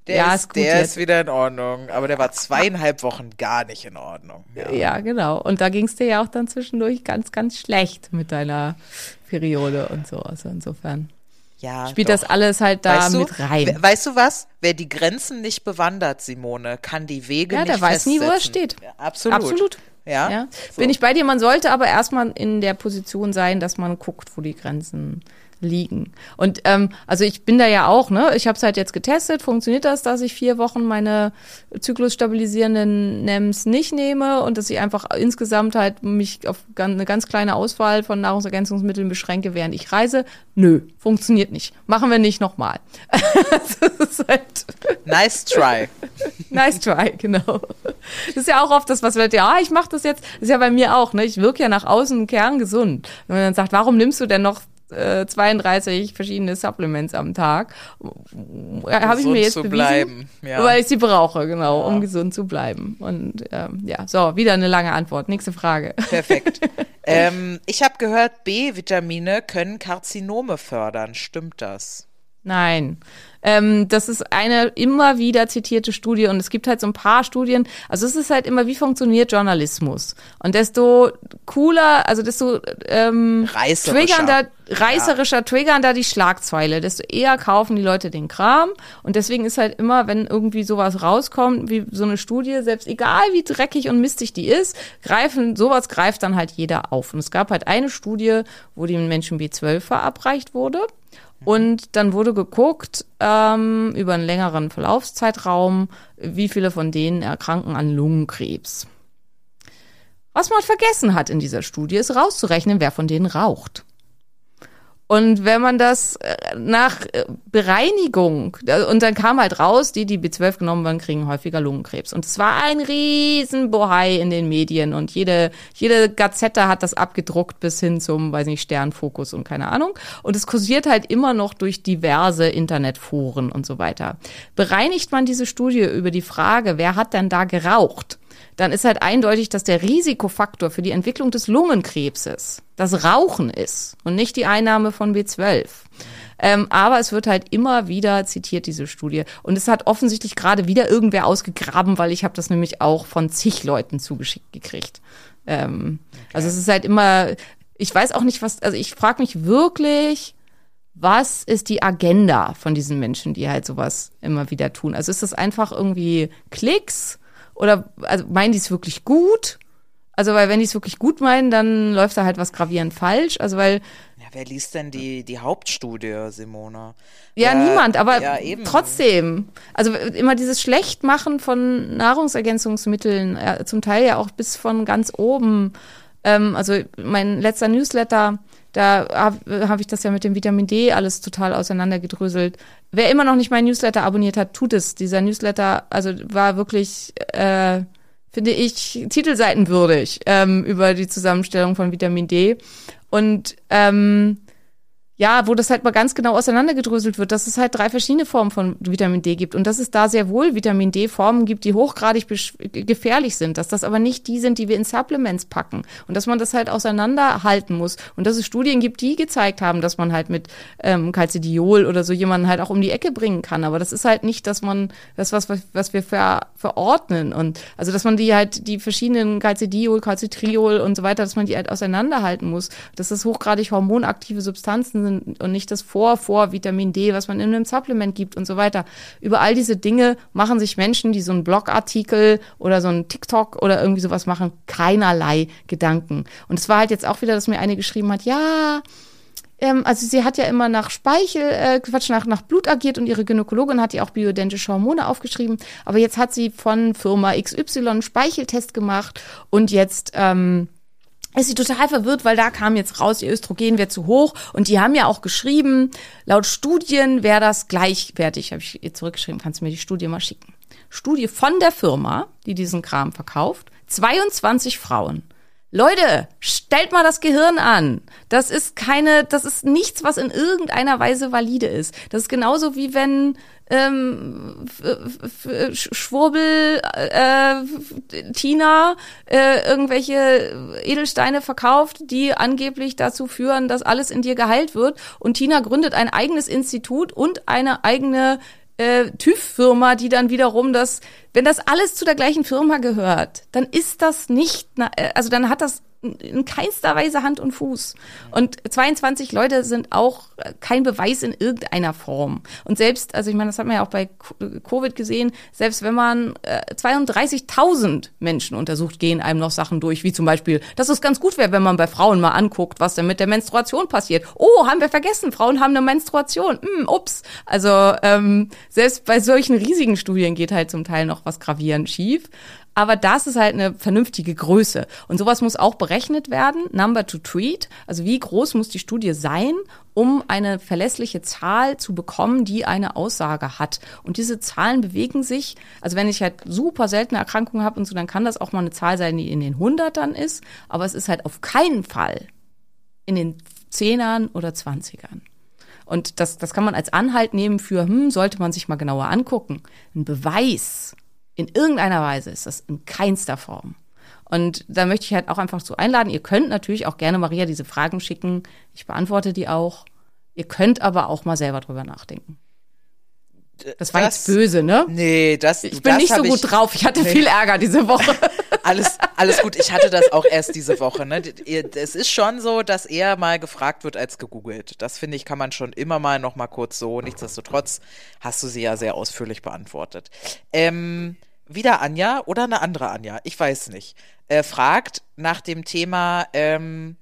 Der, ja, ist, ist der jetzt. ist wieder in Ordnung, aber der war zweieinhalb Wochen gar nicht in Ordnung. Ja, ja genau. Und da ging es dir ja auch dann zwischendurch ganz, ganz schlecht mit deiner Periode und so. Also insofern. Ja, spielt doch. das alles halt da weißt du, mit rein. Weißt du was? Wer die Grenzen nicht bewandert, Simone, kann die Wege ja, nicht Ja, der weiß nie, wo er steht. Ja, absolut. Absolut. Ja. ja. So. Bin ich bei dir, man sollte aber erstmal in der Position sein, dass man guckt, wo die Grenzen liegen. Und ähm, also ich bin da ja auch, ne? Ich habe es halt jetzt getestet. Funktioniert das, dass ich vier Wochen meine zyklusstabilisierenden NEMs nicht nehme und dass ich einfach insgesamt halt mich auf eine ganz kleine Auswahl von Nahrungsergänzungsmitteln beschränke, während ich reise? Nö, funktioniert nicht. Machen wir nicht nochmal. (laughs) halt nice try. (laughs) nice try, genau. Das ist ja auch oft das, was wir, ja, ich mache das jetzt. Das ist ja bei mir auch, ne? Ich wirke ja nach außen kerngesund. Wenn man dann sagt, warum nimmst du denn noch 32 äh, verschiedene Supplements am Tag. Habe ich mir jetzt zu bewiesen, bleiben, ja. weil ich sie brauche, genau, ja. um gesund zu bleiben. Und ähm, ja, so, wieder eine lange Antwort. Nächste Frage. Perfekt. (laughs) ähm, ich habe gehört, B-Vitamine können Karzinome fördern. Stimmt das? Nein. Ähm, das ist eine immer wieder zitierte Studie und es gibt halt so ein paar Studien. Also es ist halt immer, wie funktioniert Journalismus? Und desto cooler, also desto ähm, triggernder, reißerischer, ja. triggernder die Schlagzeile, desto eher kaufen die Leute den Kram. Und deswegen ist halt immer, wenn irgendwie sowas rauskommt, wie so eine Studie, selbst egal wie dreckig und mistig die ist, greifen, sowas greift dann halt jeder auf. Und es gab halt eine Studie, wo den Menschen B12 verabreicht wurde. Und dann wurde geguckt ähm, über einen längeren Verlaufszeitraum, wie viele von denen erkranken an Lungenkrebs. Was man vergessen hat in dieser Studie, ist rauszurechnen, wer von denen raucht. Und wenn man das äh, nach äh, Bereinigung, und dann kam halt raus, die, die B12 genommen werden, kriegen häufiger Lungenkrebs. Und es war ein riesen Bohai in den Medien und jede, jede Gazette hat das abgedruckt bis hin zum, weiß nicht, Sternfokus und keine Ahnung. Und es kursiert halt immer noch durch diverse Internetforen und so weiter. Bereinigt man diese Studie über die Frage, wer hat denn da geraucht? Dann ist halt eindeutig, dass der Risikofaktor für die Entwicklung des Lungenkrebses das Rauchen ist und nicht die Einnahme von B12. Ähm, aber es wird halt immer wieder zitiert, diese Studie. Und es hat offensichtlich gerade wieder irgendwer ausgegraben, weil ich habe das nämlich auch von zig Leuten zugeschickt gekriegt. Ähm, okay. Also es ist halt immer, ich weiß auch nicht, was, also ich frage mich wirklich, was ist die Agenda von diesen Menschen, die halt sowas immer wieder tun? Also ist das einfach irgendwie Klicks? Oder also meinen die es wirklich gut? Also, weil wenn die es wirklich gut meinen, dann läuft da halt was gravierend falsch. Also, weil. Ja, wer liest denn die, die Hauptstudie, Simona? Ja, ja niemand, aber ja, trotzdem. Also immer dieses Schlechtmachen von Nahrungsergänzungsmitteln, ja, zum Teil ja auch bis von ganz oben. Ähm, also mein letzter Newsletter, Da habe hab ich das ja mit dem Vitamin D alles total auseinandergedröselt. Wer immer noch nicht mein Newsletter abonniert hat, tut es. Dieser Newsletter, also war wirklich, äh, finde ich, titelseitenwürdig ähm, über die Zusammenstellung von Vitamin D. Und ähm, ja, wo das halt mal ganz genau auseinandergedröselt wird, dass es halt drei verschiedene Formen von Vitamin D gibt und dass es da sehr wohl Vitamin D-Formen gibt, die hochgradig gefährlich sind, dass das aber nicht die sind, die wir in Supplements packen und dass man das halt auseinanderhalten muss und dass es Studien gibt, die gezeigt haben, dass man halt mit ähm, Calcidiol oder so jemanden halt auch um die Ecke bringen kann, aber das ist halt nicht, dass man das was was wir ver, verordnen und also dass man die halt die verschiedenen Calcidiol, Calcitriol und so weiter, dass man die halt auseinanderhalten muss, dass das hochgradig hormonaktive Substanzen sind und nicht das Vor, Vor Vitamin D, was man in einem Supplement gibt und so weiter. Über all diese Dinge machen sich Menschen, die so einen Blogartikel oder so einen TikTok oder irgendwie sowas machen, keinerlei Gedanken. Und es war halt jetzt auch wieder, dass mir eine geschrieben hat, ja, ähm, also sie hat ja immer nach Speichel, äh, Quatsch, nach, nach Blut agiert und ihre Gynäkologin hat ja auch bioidentische Hormone aufgeschrieben. Aber jetzt hat sie von Firma XY einen Speicheltest gemacht und jetzt ähm, ist sie total verwirrt, weil da kam jetzt raus, ihr Östrogen wäre zu hoch. Und die haben ja auch geschrieben, laut Studien wäre das gleichwertig. Habe ich ihr zurückgeschrieben, kannst du mir die Studie mal schicken. Studie von der Firma, die diesen Kram verkauft. 22 Frauen. Leute, stellt mal das Gehirn an. Das ist keine, das ist nichts, was in irgendeiner Weise valide ist. Das ist genauso wie wenn ähm, Schwurbel, äh, Tina äh, irgendwelche Edelsteine verkauft, die angeblich dazu führen, dass alles in dir geheilt wird. Und Tina gründet ein eigenes Institut und eine eigene äh, TÜV-Firma, die dann wiederum das, wenn das alles zu der gleichen Firma gehört, dann ist das nicht, äh, also dann hat das in keinster Weise Hand und Fuß. Und 22 Leute sind auch kein Beweis in irgendeiner Form. Und selbst, also ich meine, das hat man ja auch bei Covid gesehen, selbst wenn man äh, 32.000 Menschen untersucht, gehen einem noch Sachen durch, wie zum Beispiel, dass es ganz gut wäre, wenn man bei Frauen mal anguckt, was denn mit der Menstruation passiert. Oh, haben wir vergessen, Frauen haben eine Menstruation. Hm, ups. Also ähm, selbst bei solchen riesigen Studien geht halt zum Teil noch was gravierend schief. Aber das ist halt eine vernünftige Größe. Und sowas muss auch berechnet werden. Number to treat. Also wie groß muss die Studie sein, um eine verlässliche Zahl zu bekommen, die eine Aussage hat. Und diese Zahlen bewegen sich, also wenn ich halt super seltene Erkrankungen habe und so, dann kann das auch mal eine Zahl sein, die in den Hundertern ist. Aber es ist halt auf keinen Fall in den Zehnern oder Zwanzigern. Und das, das kann man als Anhalt nehmen für, hm, sollte man sich mal genauer angucken. Ein Beweis in irgendeiner Weise ist das in keinster Form. Und da möchte ich halt auch einfach so einladen. Ihr könnt natürlich auch gerne Maria diese Fragen schicken. Ich beantworte die auch. Ihr könnt aber auch mal selber drüber nachdenken. Das war das, jetzt böse, ne? Nee, das Ich bin das nicht so gut ich, drauf. Ich hatte nee. viel Ärger diese Woche. (laughs) alles, alles gut. Ich hatte das auch erst diese Woche. Ne? Es ist schon so, dass eher mal gefragt wird als gegoogelt. Das finde ich, kann man schon immer mal noch mal kurz so. Nichtsdestotrotz hast du sie ja sehr ausführlich beantwortet. Ähm, wieder Anja oder eine andere Anja, ich weiß nicht, äh, fragt nach dem Thema ähm,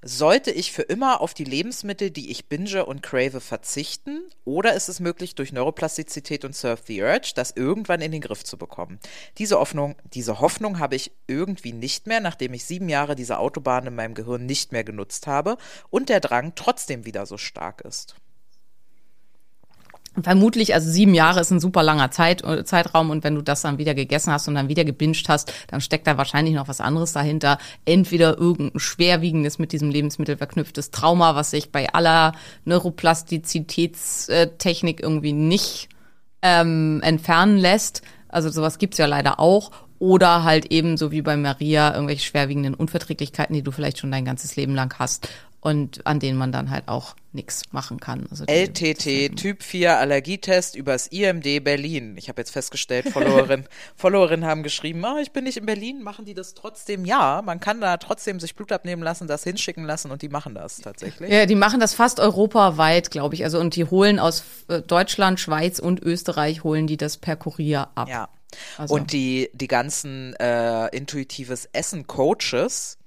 sollte ich für immer auf die Lebensmittel, die ich binge und crave, verzichten? Oder ist es möglich, durch Neuroplastizität und Surf the Urge, das irgendwann in den Griff zu bekommen? Diese Hoffnung, diese Hoffnung habe ich irgendwie nicht mehr, nachdem ich sieben Jahre diese Autobahn in meinem Gehirn nicht mehr genutzt habe und der Drang trotzdem wieder so stark ist. Vermutlich, also sieben Jahre ist ein super langer Zeit, äh, Zeitraum und wenn du das dann wieder gegessen hast und dann wieder gebinged hast, dann steckt da wahrscheinlich noch was anderes dahinter. Entweder irgendein schwerwiegendes mit diesem Lebensmittel verknüpftes Trauma, was sich bei aller Neuroplastizitätstechnik irgendwie nicht ähm, entfernen lässt. Also sowas gibt's ja leider auch. Oder halt eben, so wie bei Maria, irgendwelche schwerwiegenden Unverträglichkeiten, die du vielleicht schon dein ganzes Leben lang hast und an denen man dann halt auch nichts machen kann. Also LTT Typ 4 Allergietest übers IMD Berlin. Ich habe jetzt festgestellt, Followerinnen (laughs) Followerinnen haben geschrieben, oh, ich bin nicht in Berlin, machen die das trotzdem? Ja, man kann da trotzdem sich Blut abnehmen lassen, das hinschicken lassen und die machen das tatsächlich. Ja, die machen das fast europaweit, glaube ich. Also und die holen aus äh, Deutschland, Schweiz und Österreich holen die das per Kurier ab. Ja. Also. Und die, die ganzen äh, intuitives Essen Coaches,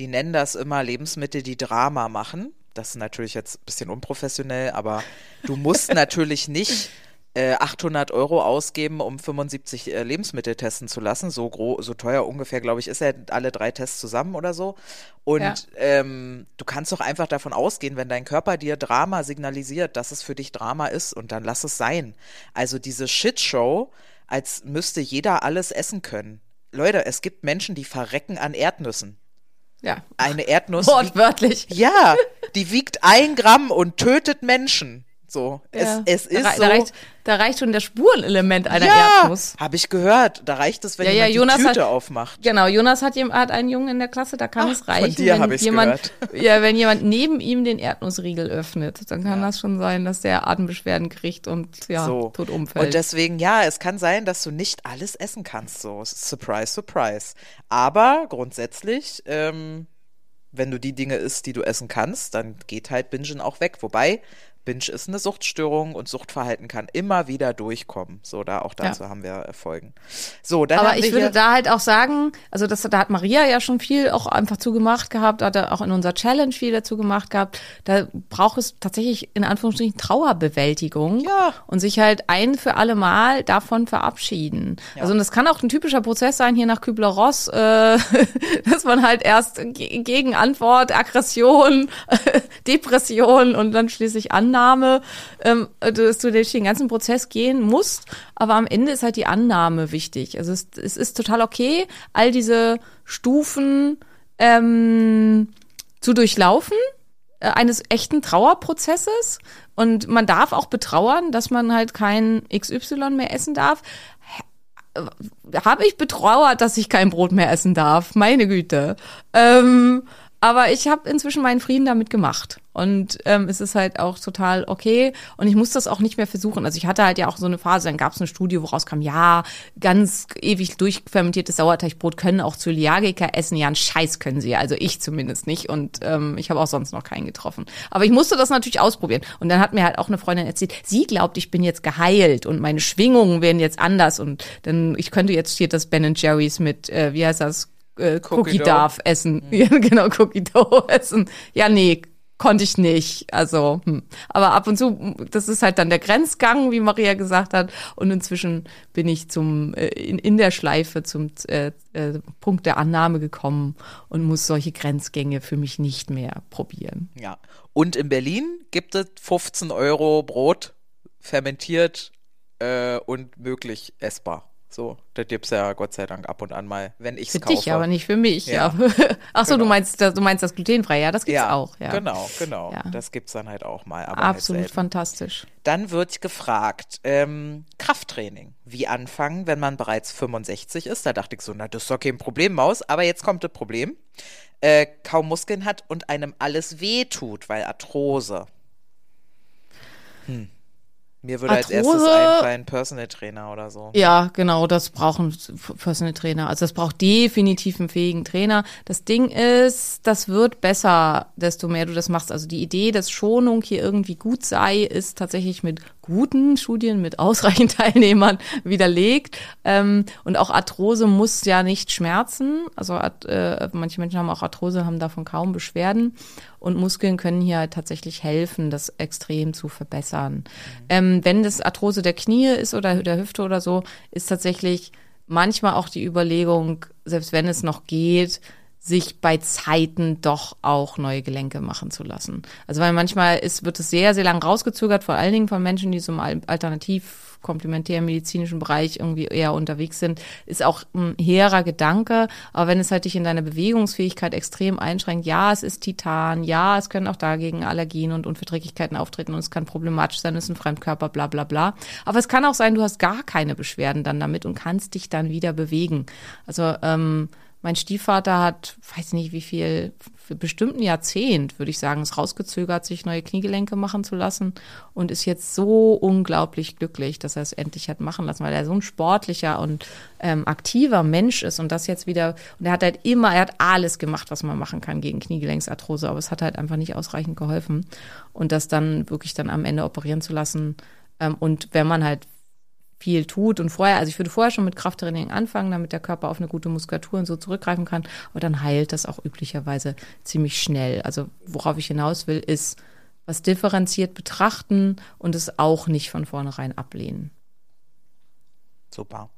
die nennen das immer Lebensmittel, die Drama machen. Das ist natürlich jetzt ein bisschen unprofessionell, aber du musst (laughs) natürlich nicht äh, 800 Euro ausgeben, um 75 äh, Lebensmittel testen zu lassen. So, gro so teuer ungefähr, glaube ich, ist er alle drei Tests zusammen oder so. Und Ja. ähm, du kannst doch einfach davon ausgehen, wenn dein Körper dir Drama signalisiert, dass es für dich Drama ist und dann lass es sein. Also diese Shitshow, als müsste jeder alles essen können. Leute, es gibt Menschen, die verrecken an Erdnüssen. Ja. Eine Erdnuss. (laughs) wiegt- Wortwörtlich. ja, die wiegt ein Gramm und tötet Menschen. So, Ja. es, es da, ist rei- so. da, reicht, da reicht schon das Spurenelement einer ja, Erdnuss. habe ich gehört. Da reicht es, wenn Ja, ja, jemand Jonas die Tüte hat- aufmacht. Genau, Jonas hat, hat einen Jungen in der Klasse, da kann Ach, es von reichen, dir hab wenn ich's jemand, gehört. (laughs) ja, wenn jemand neben ihm den Erdnussriegel öffnet, dann kann das schon sein, dass der Atembeschwerden kriegt und ja, so. tot umfällt. Und deswegen, ja, es kann sein, dass du nicht alles essen kannst. So, surprise, surprise. Aber grundsätzlich, ähm, wenn du die Dinge isst, die du essen kannst, dann geht halt Bingen auch weg. Wobei, Binge ist eine Suchtstörung und Suchtverhalten kann immer wieder durchkommen. So, da auch dazu haben wir äh, Folgen. So, dann Aber ich würde da halt auch sagen, also das, da hat Maria ja schon viel auch einfach zugemacht gehabt, hat auch in unserer Challenge viel dazu gemacht gehabt. Da braucht es tatsächlich in Anführungsstrichen Trauerbewältigung Ja. und sich halt ein für alle Mal davon verabschieden. Also und das kann auch ein typischer Prozess sein hier nach Kübler-Ross, äh, (laughs) dass man halt erst ge- Gegenantwort, Aggression, (laughs) Depression und dann schließlich Annahme, ähm, dass du durch den ganzen Prozess gehen musst. Aber am Ende ist halt die Annahme wichtig. Also es, es ist total okay, all diese Stufen ähm, zu durchlaufen äh, eines echten Trauerprozesses. Und man darf auch betrauern, dass man halt kein XY mehr essen darf. Habe ich betrauert, dass ich kein Brot mehr essen darf? Meine Güte. Ähm, aber ich habe inzwischen meinen Frieden damit gemacht. Und ähm, es ist halt auch total okay. Und ich muss das auch nicht mehr versuchen. Also ich hatte halt ja auch so eine Phase, dann gab es eine Studie, woraus kam, ja, ganz ewig durchfermentiertes Sauerteigbrot können auch Zöliagiker essen. Ja, einen Scheiß können sie. Also ich zumindest nicht. Und ähm, ich habe auch sonst noch keinen getroffen. Aber ich musste das natürlich ausprobieren. Und dann hat mir halt auch eine Freundin erzählt, sie glaubt, ich bin jetzt geheilt und meine Schwingungen werden jetzt anders. Und dann, ich könnte jetzt hier das Ben Jerry's mit, äh, wie heißt das? Äh, Cookie, Cookie. Darf essen. Ja, (laughs) genau, Cookie Dough (laughs) essen. Ja, nee, konnte ich nicht. Also, hm. aber ab und zu, das ist halt dann der Grenzgang, wie Maria gesagt hat. Und inzwischen bin ich zum äh, in, in der Schleife zum äh, äh, Punkt der Annahme gekommen und muss solche Grenzgänge für mich nicht mehr probieren. ja. Und in Berlin gibt es 15 Euro Brot, fermentiert äh, und möglich essbar. So, das gibt's ja Gott sei Dank ab und an mal, wenn ich's Für kaufe. dich, aber nicht für mich. Ja. Ja. (laughs) Ach so, Genau. du meinst, das- du meinst das glutenfrei? Ja, das gibt's ja, auch. Ja, genau, genau. Ja. Das gibt's dann halt auch mal. Aber halt absolut selten. fantastisch. Dann wird gefragt, ähm, Krafttraining. Wie anfangen, wenn man bereits 65 ist? Da dachte ich so, na, das ist doch kein Problem, Maus. Aber jetzt kommt das Problem. Äh, kaum Muskeln hat und einem alles weh tut, weil Arthrose. Hm. Mir würde als erstes Arthrose- einfallen Personal Trainer oder so. Ja, genau, das brauchen Personal Trainer. Also das braucht definitiv einen fähigen Trainer. Das Ding ist, das wird besser, desto mehr du das machst. Also die Idee, dass Schonung hier irgendwie gut sei, ist tatsächlich mit guten Studien, mit ausreichend (laughs) Teilnehmern widerlegt. Ähm, und auch Arthrose muss ja nicht schmerzen. Also äh, manche Menschen haben auch Arthrose, haben davon kaum Beschwerden. Und Muskeln können hier halt tatsächlich helfen, das extrem zu verbessern. Ähm, wenn das Arthrose der Knie ist oder der Hüfte oder so, ist tatsächlich manchmal auch die Überlegung, selbst wenn es noch geht, sich bei Zeiten doch auch neue Gelenke machen zu lassen. Also weil manchmal ist, wird es sehr, sehr lang rausgezögert, vor allen Dingen von Menschen, die so im Al- alternativ komplementären medizinischen Bereich irgendwie eher unterwegs sind, ist auch ein hehrer Gedanke. Aber wenn es halt dich in deiner Bewegungsfähigkeit extrem einschränkt, ja, es ist Titan, ja, es können auch dagegen Allergien und Unverträglichkeiten auftreten und es kann problematisch sein, es ist ein Fremdkörper, bla bla bla. Aber es kann auch sein, du hast gar keine Beschwerden dann damit und kannst dich dann wieder bewegen. Also ähm, mein Stiefvater hat, weiß nicht wie viel, für bestimmt ein Jahrzehnt, würde ich sagen, es rausgezögert, sich neue Kniegelenke machen zu lassen und ist jetzt so unglaublich glücklich, dass er es endlich hat machen lassen, weil er so ein sportlicher und ähm, aktiver Mensch ist und das jetzt wieder, und er hat halt immer, er hat alles gemacht, was man machen kann gegen Kniegelenksarthrose, aber es hat halt einfach nicht ausreichend geholfen und das dann wirklich dann am Ende operieren zu lassen ähm, und wenn man halt viel tut und vorher, also ich würde vorher schon mit Krafttraining anfangen, damit der Körper auf eine gute Muskulatur und so zurückgreifen kann, aber dann heilt das auch üblicherweise ziemlich schnell. Also worauf ich hinaus will, ist, was differenziert betrachten und es auch nicht von vornherein ablehnen. Super.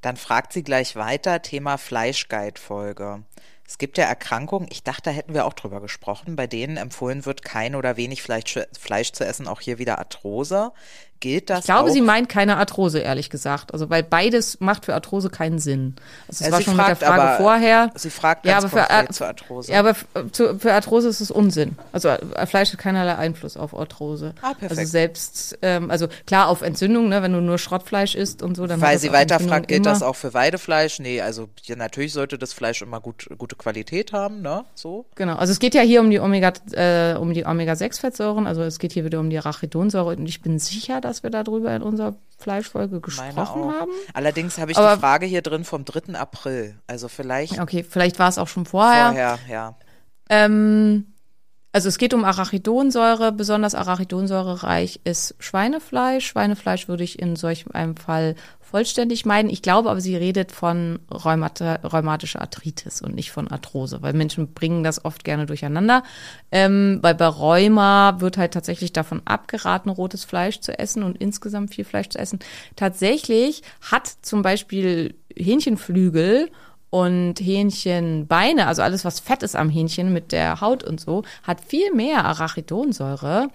Dann fragt sie gleich weiter, Thema Fleischguide-Folge. Es gibt ja Erkrankungen, ich dachte, da hätten wir auch drüber gesprochen, bei denen empfohlen wird, kein oder wenig Fleisch, Fleisch zu essen, auch hier wieder Arthrose. Gilt das Ich glaube, auch? sie meint keine Arthrose, ehrlich gesagt. Also, weil beides macht für Arthrose keinen Sinn. Also, das Ja, war schon mit der fragt Frage aber- vorher. Sie fragt Ja, aber für, Ar- zur Arthrose. Ja, aber f- zu, für Arthrose ist es Unsinn. Also äh, Fleisch hat keinerlei Einfluss auf Arthrose. Ah, perfekt. Also selbst, ähm, also klar auf Entzündung, ne, wenn du nur Schrottfleisch isst und so, dann Weil sie auf weiter Entzündung fragt, gilt das auch für Weidefleisch? Nee, also ja, natürlich sollte das Fleisch immer gut, gute Qualität haben, ne? So. Genau, also es geht ja hier um die Omega, äh, um die Omega-6-Fettsäuren, also es geht hier wieder um die Arachidonsäure und ich bin sicher, dass wir darüber in unserer Fleischfolge gesprochen haben. Allerdings habe ich Aber- die Frage hier drin vom 3. April. Also vielleicht Okay, vielleicht war es auch schon vorher. vorher, ja. Ähm, also es geht um Arachidonsäure. Besonders arachidonsäurereich ist Schweinefleisch. Schweinefleisch würde ich in solch einem Fall vollständig meiden. Ich glaube aber, sie redet von Rheumata, rheumatischer Arthritis und nicht von Arthrose, weil Menschen bringen das oft gerne durcheinander. Ähm, weil bei Rheuma wird halt tatsächlich davon abgeraten, rotes Fleisch zu essen und insgesamt viel Fleisch zu essen. Tatsächlich hat zum Beispiel Hähnchenflügel und Hähnchenbeine, also alles, was fett ist am Hähnchen mit der Haut und so, hat viel mehr Arachidonsäure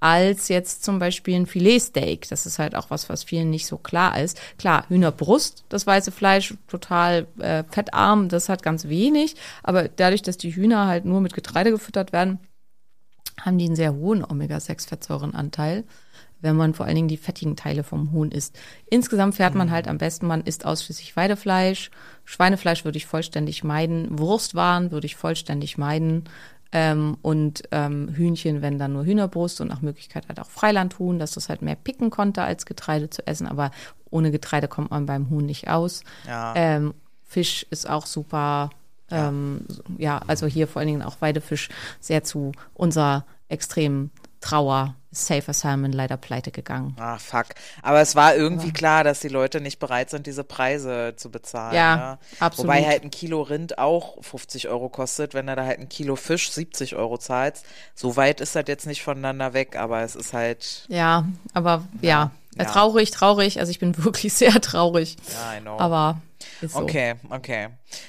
als jetzt zum Beispiel ein Filetsteak. Das ist halt auch was, was vielen nicht so klar ist. Klar, Hühnerbrust, das weiße Fleisch, total äh, fettarm, das hat ganz wenig. Aber dadurch, dass die Hühner halt nur mit Getreide gefüttert werden, haben die einen sehr hohen Omega-6-Fettsäurenanteil, wenn man vor allen Dingen die fettigen Teile vom Huhn isst. Insgesamt fährt man halt am besten, man isst ausschließlich Weidefleisch. Schweinefleisch würde ich vollständig meiden. Wurstwaren würde ich vollständig meiden. Ähm, und ähm, Hühnchen, wenn dann nur Hühnerbrust und nach Möglichkeit halt auch Freilandhuhn, dass das halt mehr picken konnte, als Getreide zu essen. Aber ohne Getreide kommt man beim Huhn nicht aus. Ja. Ähm, Fisch ist auch super. Ähm, ja, also hier vor allen Dingen auch Weidefisch sehr zu unserer extremen Trauer. Safer Salmon leider pleite gegangen. Ah, fuck. Aber es war irgendwie klar, dass die Leute nicht bereit sind, diese Preise zu bezahlen. Ja, ne? absolut. Wobei halt ein Kilo Rind auch 50 Euro kostet, wenn du da halt ein Kilo Fisch 70 Euro zahlst. So weit ist das jetzt nicht voneinander weg, aber es ist halt, Ja, aber ja, Ja. Äh, traurig, traurig. Also ich bin (laughs) wirklich sehr traurig. ja, I know. Aber ist so. Okay, okay.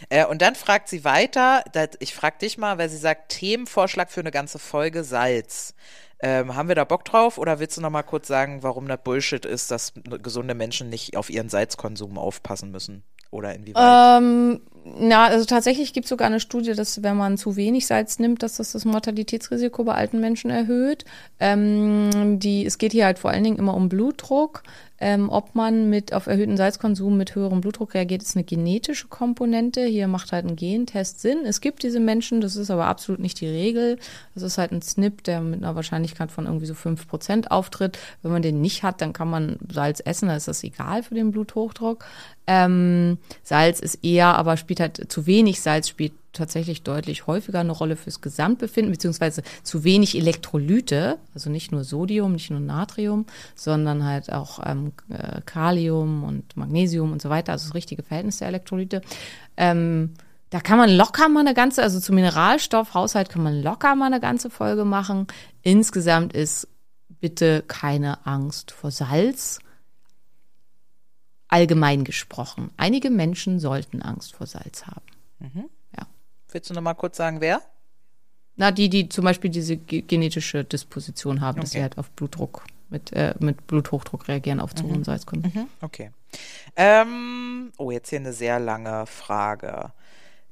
Äh, und dann fragt sie weiter, dat, ich frag dich mal, weil sie sagt, Themenvorschlag für eine ganze Folge Salz. Ähm, haben wir da Bock drauf oder willst du noch mal kurz sagen, warum das Bullshit ist, dass gesunde Menschen nicht auf ihren Salzkonsum aufpassen müssen? Oder inwieweit? Ähm, na, also tatsächlich gibt es sogar eine Studie, dass wenn man zu wenig Salz nimmt, dass das das Mortalitätsrisiko bei alten Menschen erhöht. Ähm, die, es geht hier halt vor allen Dingen immer um Blutdruck. Ähm, ob man mit auf erhöhten Salzkonsum mit höherem Blutdruck reagiert, ist eine genetische Komponente. Hier macht halt ein Gentest Sinn. Es gibt diese Menschen, das ist aber absolut nicht die Regel. Das ist halt ein SNP, der mit einer Wahrscheinlichkeit von irgendwie so 5% auftritt. Wenn man den nicht hat, dann kann man Salz essen, dann ist das egal für den Bluthochdruck. Ähm, Salz ist eher, aber spielt halt zu wenig Salz spielt tatsächlich deutlich häufiger eine Rolle fürs Gesamtbefinden, beziehungsweise zu wenig Elektrolyte, also nicht nur Sodium, nicht nur Natrium, sondern halt auch ähm, äh, Kalium und Magnesium und so weiter, also das richtige Verhältnis der Elektrolyte. Ähm, da kann man locker mal eine ganze, also zum Mineralstoffhaushalt kann man locker mal eine ganze Folge machen. Insgesamt ist bitte keine Angst vor Salz. Allgemein gesprochen. Einige Menschen sollten Angst vor Salz haben. Willst du noch mal kurz sagen, wer? Na, die, die zum Beispiel diese ge- genetische Disposition haben, dass sie Okay. halt auf Blutdruck, mit, äh, mit Bluthochdruck reagieren auf zu Mhm. hohen Salzkonsum. Okay. Ähm, oh, jetzt hier eine sehr lange Frage.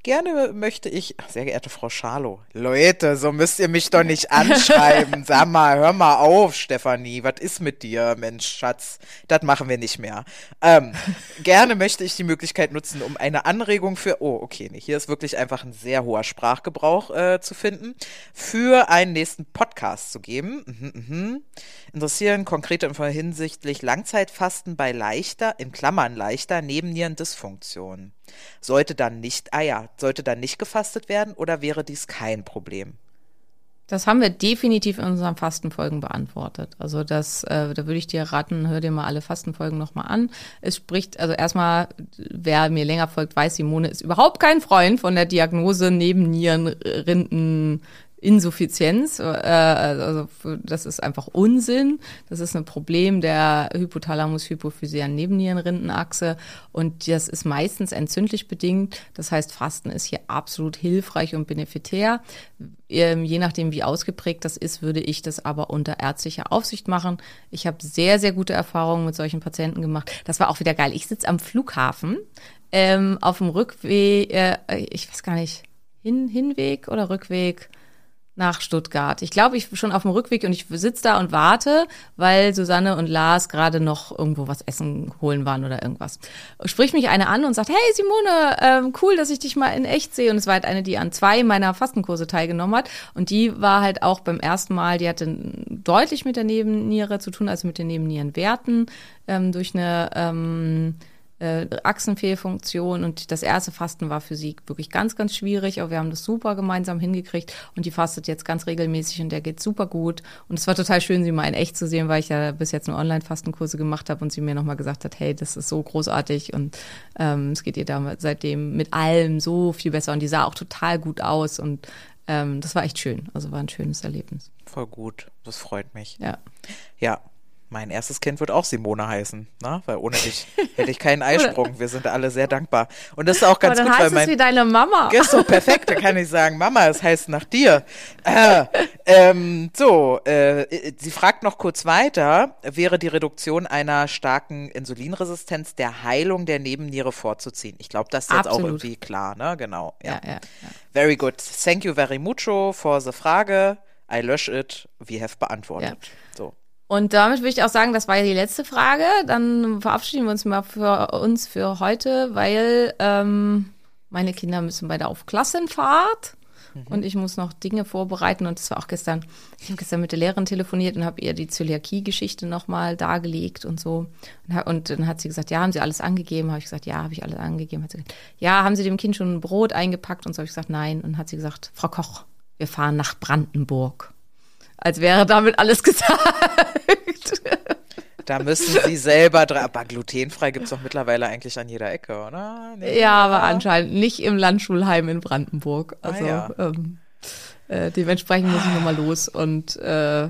Gerne möchte ich, sehr geehrte Frau Schalow, Leute, so müsst ihr mich doch nicht anschreiben. (laughs) Sag mal, hör mal auf, Stefanie, was ist mit dir, Mensch, Schatz? Das machen wir nicht mehr. Ähm, (laughs) gerne möchte ich die Möglichkeit nutzen, um eine Anregung für, oh, okay, nee, hier ist wirklich einfach ein sehr hoher Sprachgebrauch äh, zu finden, für einen nächsten Podcast zu geben. Mhm, mhm. Interessieren konkrete Info hinsichtlich Langzeitfasten bei leichter, in Klammern leichter, Nebennierendysfunktion. Sollte dann nicht, ah ja, sollte dann nicht gefastet werden oder wäre dies kein Problem? Das haben wir definitiv in unseren Fastenfolgen beantwortet. Also das, äh, da würde ich dir raten, hör dir mal alle Fastenfolgen nochmal an. Es spricht, also erstmal, wer mir länger folgt, weiß, Simone ist überhaupt kein Freund von der Diagnose Nebennieren, Rinden, Insuffizienz. Äh, also das ist einfach Unsinn. Das ist ein Problem der Hypothalamus-hypophysären Nebennierenrindenachse und das ist meistens entzündlich bedingt. Das heißt, Fasten ist hier absolut hilfreich und benefitär. Ähm, je nachdem, wie ausgeprägt das ist, würde ich das aber unter ärztlicher Aufsicht machen. Ich habe sehr, sehr gute Erfahrungen mit solchen Patienten gemacht. Das war auch wieder geil. Ich sitze am Flughafen ähm, auf dem Rückweg, äh, ich weiß gar nicht, Hin Hinweg oder Rückweg nach Stuttgart. Ich glaube, ich bin schon auf dem Rückweg und ich sitze da und warte, weil Susanne und Lars gerade noch irgendwo was essen holen waren oder irgendwas. Spricht mich eine an und sagt, hey Simone, ähm, cool, dass ich dich mal in echt sehe. Und es war halt eine, die an zwei meiner Fastenkurse teilgenommen hat. Und die war halt auch beim ersten Mal, die hatte deutlich mit der Nebenniere zu tun, also mit den Nebennierenwerten, ähm, durch eine ähm, äh, Achsenfehlfunktion und das erste Fasten war für sie wirklich ganz, ganz schwierig, aber wir haben das super gemeinsam hingekriegt und die fastet jetzt ganz regelmäßig und der geht super gut und es war total schön, sie mal in echt zu sehen, weil ich ja bis jetzt nur Online-Fastenkurse gemacht habe und sie mir nochmal gesagt hat, hey, das ist so großartig und ähm, es geht ihr da seitdem mit allem so viel besser und die sah auch total gut aus und ähm, das war echt schön, also war ein schönes Erlebnis. Voll gut, das freut mich. Ja. Ja, mein erstes Kind wird auch Simone heißen, ne? weil ohne dich (laughs) hätte ich keinen Eisprung. Wir sind alle sehr dankbar. Und das ist auch ganz Aber dann gut, heißt weil es mein wie deine Mama. ist so perfekt. Da kann ich sagen, Mama, es heißt nach dir. Äh, ähm, so, äh, sie fragt noch kurz weiter: Wäre die Reduktion einer starken Insulinresistenz der Heilung der Nebenniere vorzuziehen? Ich glaube, das ist jetzt auch Absolut. irgendwie klar, ne? Genau. Ja, ja, ja. Very good. Thank you very mucho for the Frage. I lösch it. We have beantwortet. So. Und damit würde ich auch sagen, das war ja die letzte Frage. Dann verabschieden wir uns mal für uns für heute, weil ähm, meine Kinder müssen beide auf Klassenfahrt und ich muss noch Dinge vorbereiten. Und das war auch gestern, ich habe gestern mit der Lehrerin telefoniert und habe ihr die Zöliakie-Geschichte nochmal dargelegt und so. Und, und dann hat sie gesagt, ja, haben Sie alles angegeben? Habe ich gesagt, ja, habe ich alles angegeben. Hat sie gesagt, ja, haben Sie dem Kind schon ein Brot eingepackt? Und so habe ich gesagt, nein. Und hat sie gesagt, Frau Koch, wir fahren nach Brandenburg. Als wäre damit alles (laughs) gesagt. Da müssen sie selber dran. Aber glutenfrei gibt's doch mittlerweile eigentlich an jeder Ecke, oder? Nee. Ja, aber anscheinend nicht im Landschulheim in Brandenburg. Also ja. ähm, äh, dementsprechend muss ich nochmal los und äh,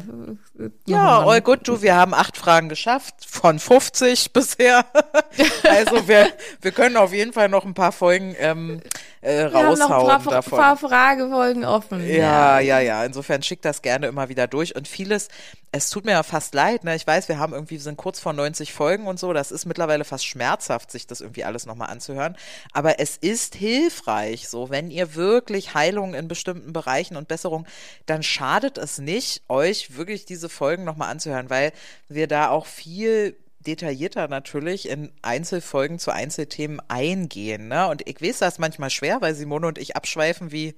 Ja, all gut, du, wir haben acht Fragen geschafft, von 50 bisher. (laughs) also wir, wir können auf jeden Fall noch ein paar Folgen ähm, äh, wir haben noch raushauen ein paar, davon. paar Fragefolgen offen. Ja, ja, ja. Insofern schickt das gerne immer wieder durch. Und vieles, es tut mir ja fast leid, ne? Ich weiß, wir haben irgendwie, wir sind kurz vor 90 Folgen und so. Das ist mittlerweile fast schmerzhaft, sich das irgendwie alles nochmal anzuhören. Aber es ist hilfreich, so, wenn ihr wirklich Heilung in bestimmten Bereichen und Besserung, dann schadet es nicht, euch wirklich diese Folgen nochmal anzuhören, weil wir da auch viel detaillierter natürlich in Einzelfolgen zu Einzelthemen eingehen. Ne? Und ich weiß, das ist manchmal schwer, weil Simone und ich abschweifen wie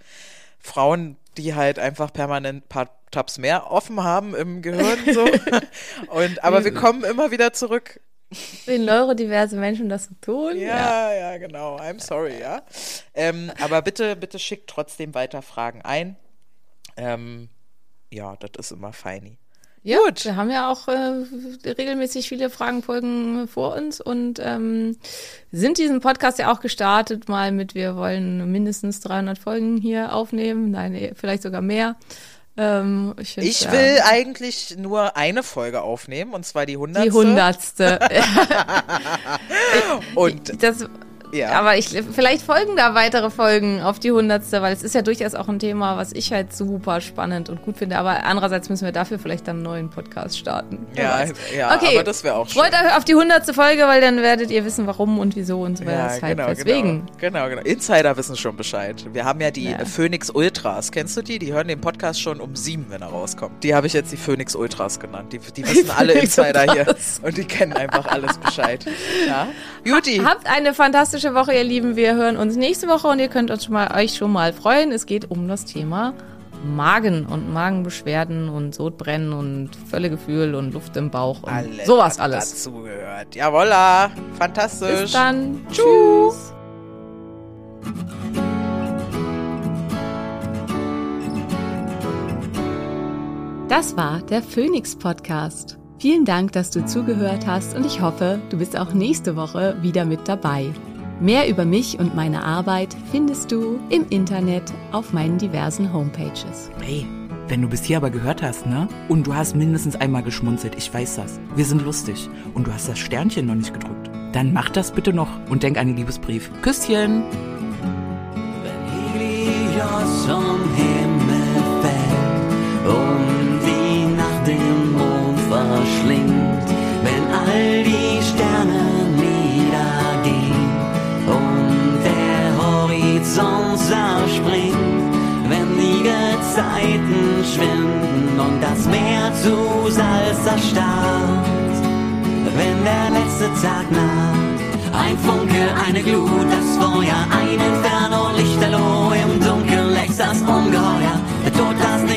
Frauen, die halt einfach permanent ein paar Tabs mehr offen haben im Gehirn. So. (laughs) Und, aber wir kommen immer wieder zurück. Wenn neurodiverse Menschen das so tun. Ja, ja, genau. I'm sorry, ja. Ähm, aber bitte, bitte schickt trotzdem weiter Fragen ein. Ähm, ja, das ist immer feini. Ja, Gut. wir haben ja auch äh, regelmäßig viele Fragenfolgen vor uns und ähm, sind diesen Podcast ja auch gestartet mal mit, wir wollen mindestens 300 Folgen hier aufnehmen, nein, eh, vielleicht sogar mehr. Ähm, ich Ich ja, will eigentlich nur eine Folge aufnehmen, und zwar die hundertste. die hundertste. (laughs) (laughs) Und das, ja. Aber ich, vielleicht folgen da weitere Folgen auf die hundertste, weil es ist ja durchaus auch ein Thema, was ich halt super spannend und gut finde. Aber andererseits müssen wir dafür vielleicht dann einen neuen Podcast starten. Ja, ja, Okay. aber das wäre auch schön. Freut euch auf die hundertste Folge, weil dann werdet ihr wissen, warum und wieso und so weiter. Ja, genau, deswegen. genau, genau, genau. Insider wissen schon Bescheid. Wir haben ja die Ja. Phoenix Ultras. Kennst du die? Die hören den Podcast schon um sieben, wenn er rauskommt. Die habe ich jetzt die Phoenix Ultras genannt. Die, die (laughs) wissen alle Insider hier und die kennen einfach alles Bescheid. Ja? Beauty. Habt eine fantastische Woche, ihr Lieben. Wir hören uns nächste Woche und ihr könnt uns schon mal, euch schon mal freuen. Es geht um das Thema Magen und Magenbeschwerden und Sodbrennen und Völlegefühl und Luft im Bauch und Alles sowas alles. dazu gehört. Jawolla. Fantastisch. Bis dann. Tschüss. Das war der Phoenix Podcast. Vielen Dank, dass du zugehört hast und ich hoffe, du bist auch nächste Woche wieder mit dabei. Mehr über mich und meine Arbeit findest du im Internet auf meinen diversen Homepages. Hey, wenn du bis hier aber gehört hast, ne? Und du hast mindestens einmal geschmunzelt, ich weiß das. Wir sind lustig. Und du hast das Sternchen noch nicht gedrückt. Dann mach das bitte noch und denk an den Liebesbrief. Küsschen! Wenn Helios vom Himmel fällt und die Nacht den Mond verschlingt, wenn all die Sterne Horizont zerspringt, wenn die Gezeiten schwinden und das Meer zu Salz erstarrt, wenn der letzte Tag naht. Ein Funke, eine Glut, das Feuer, ein Inferno, Lichterloh, im Dunkeln lächst das Ungeheuer. Der Tod, das Nichts,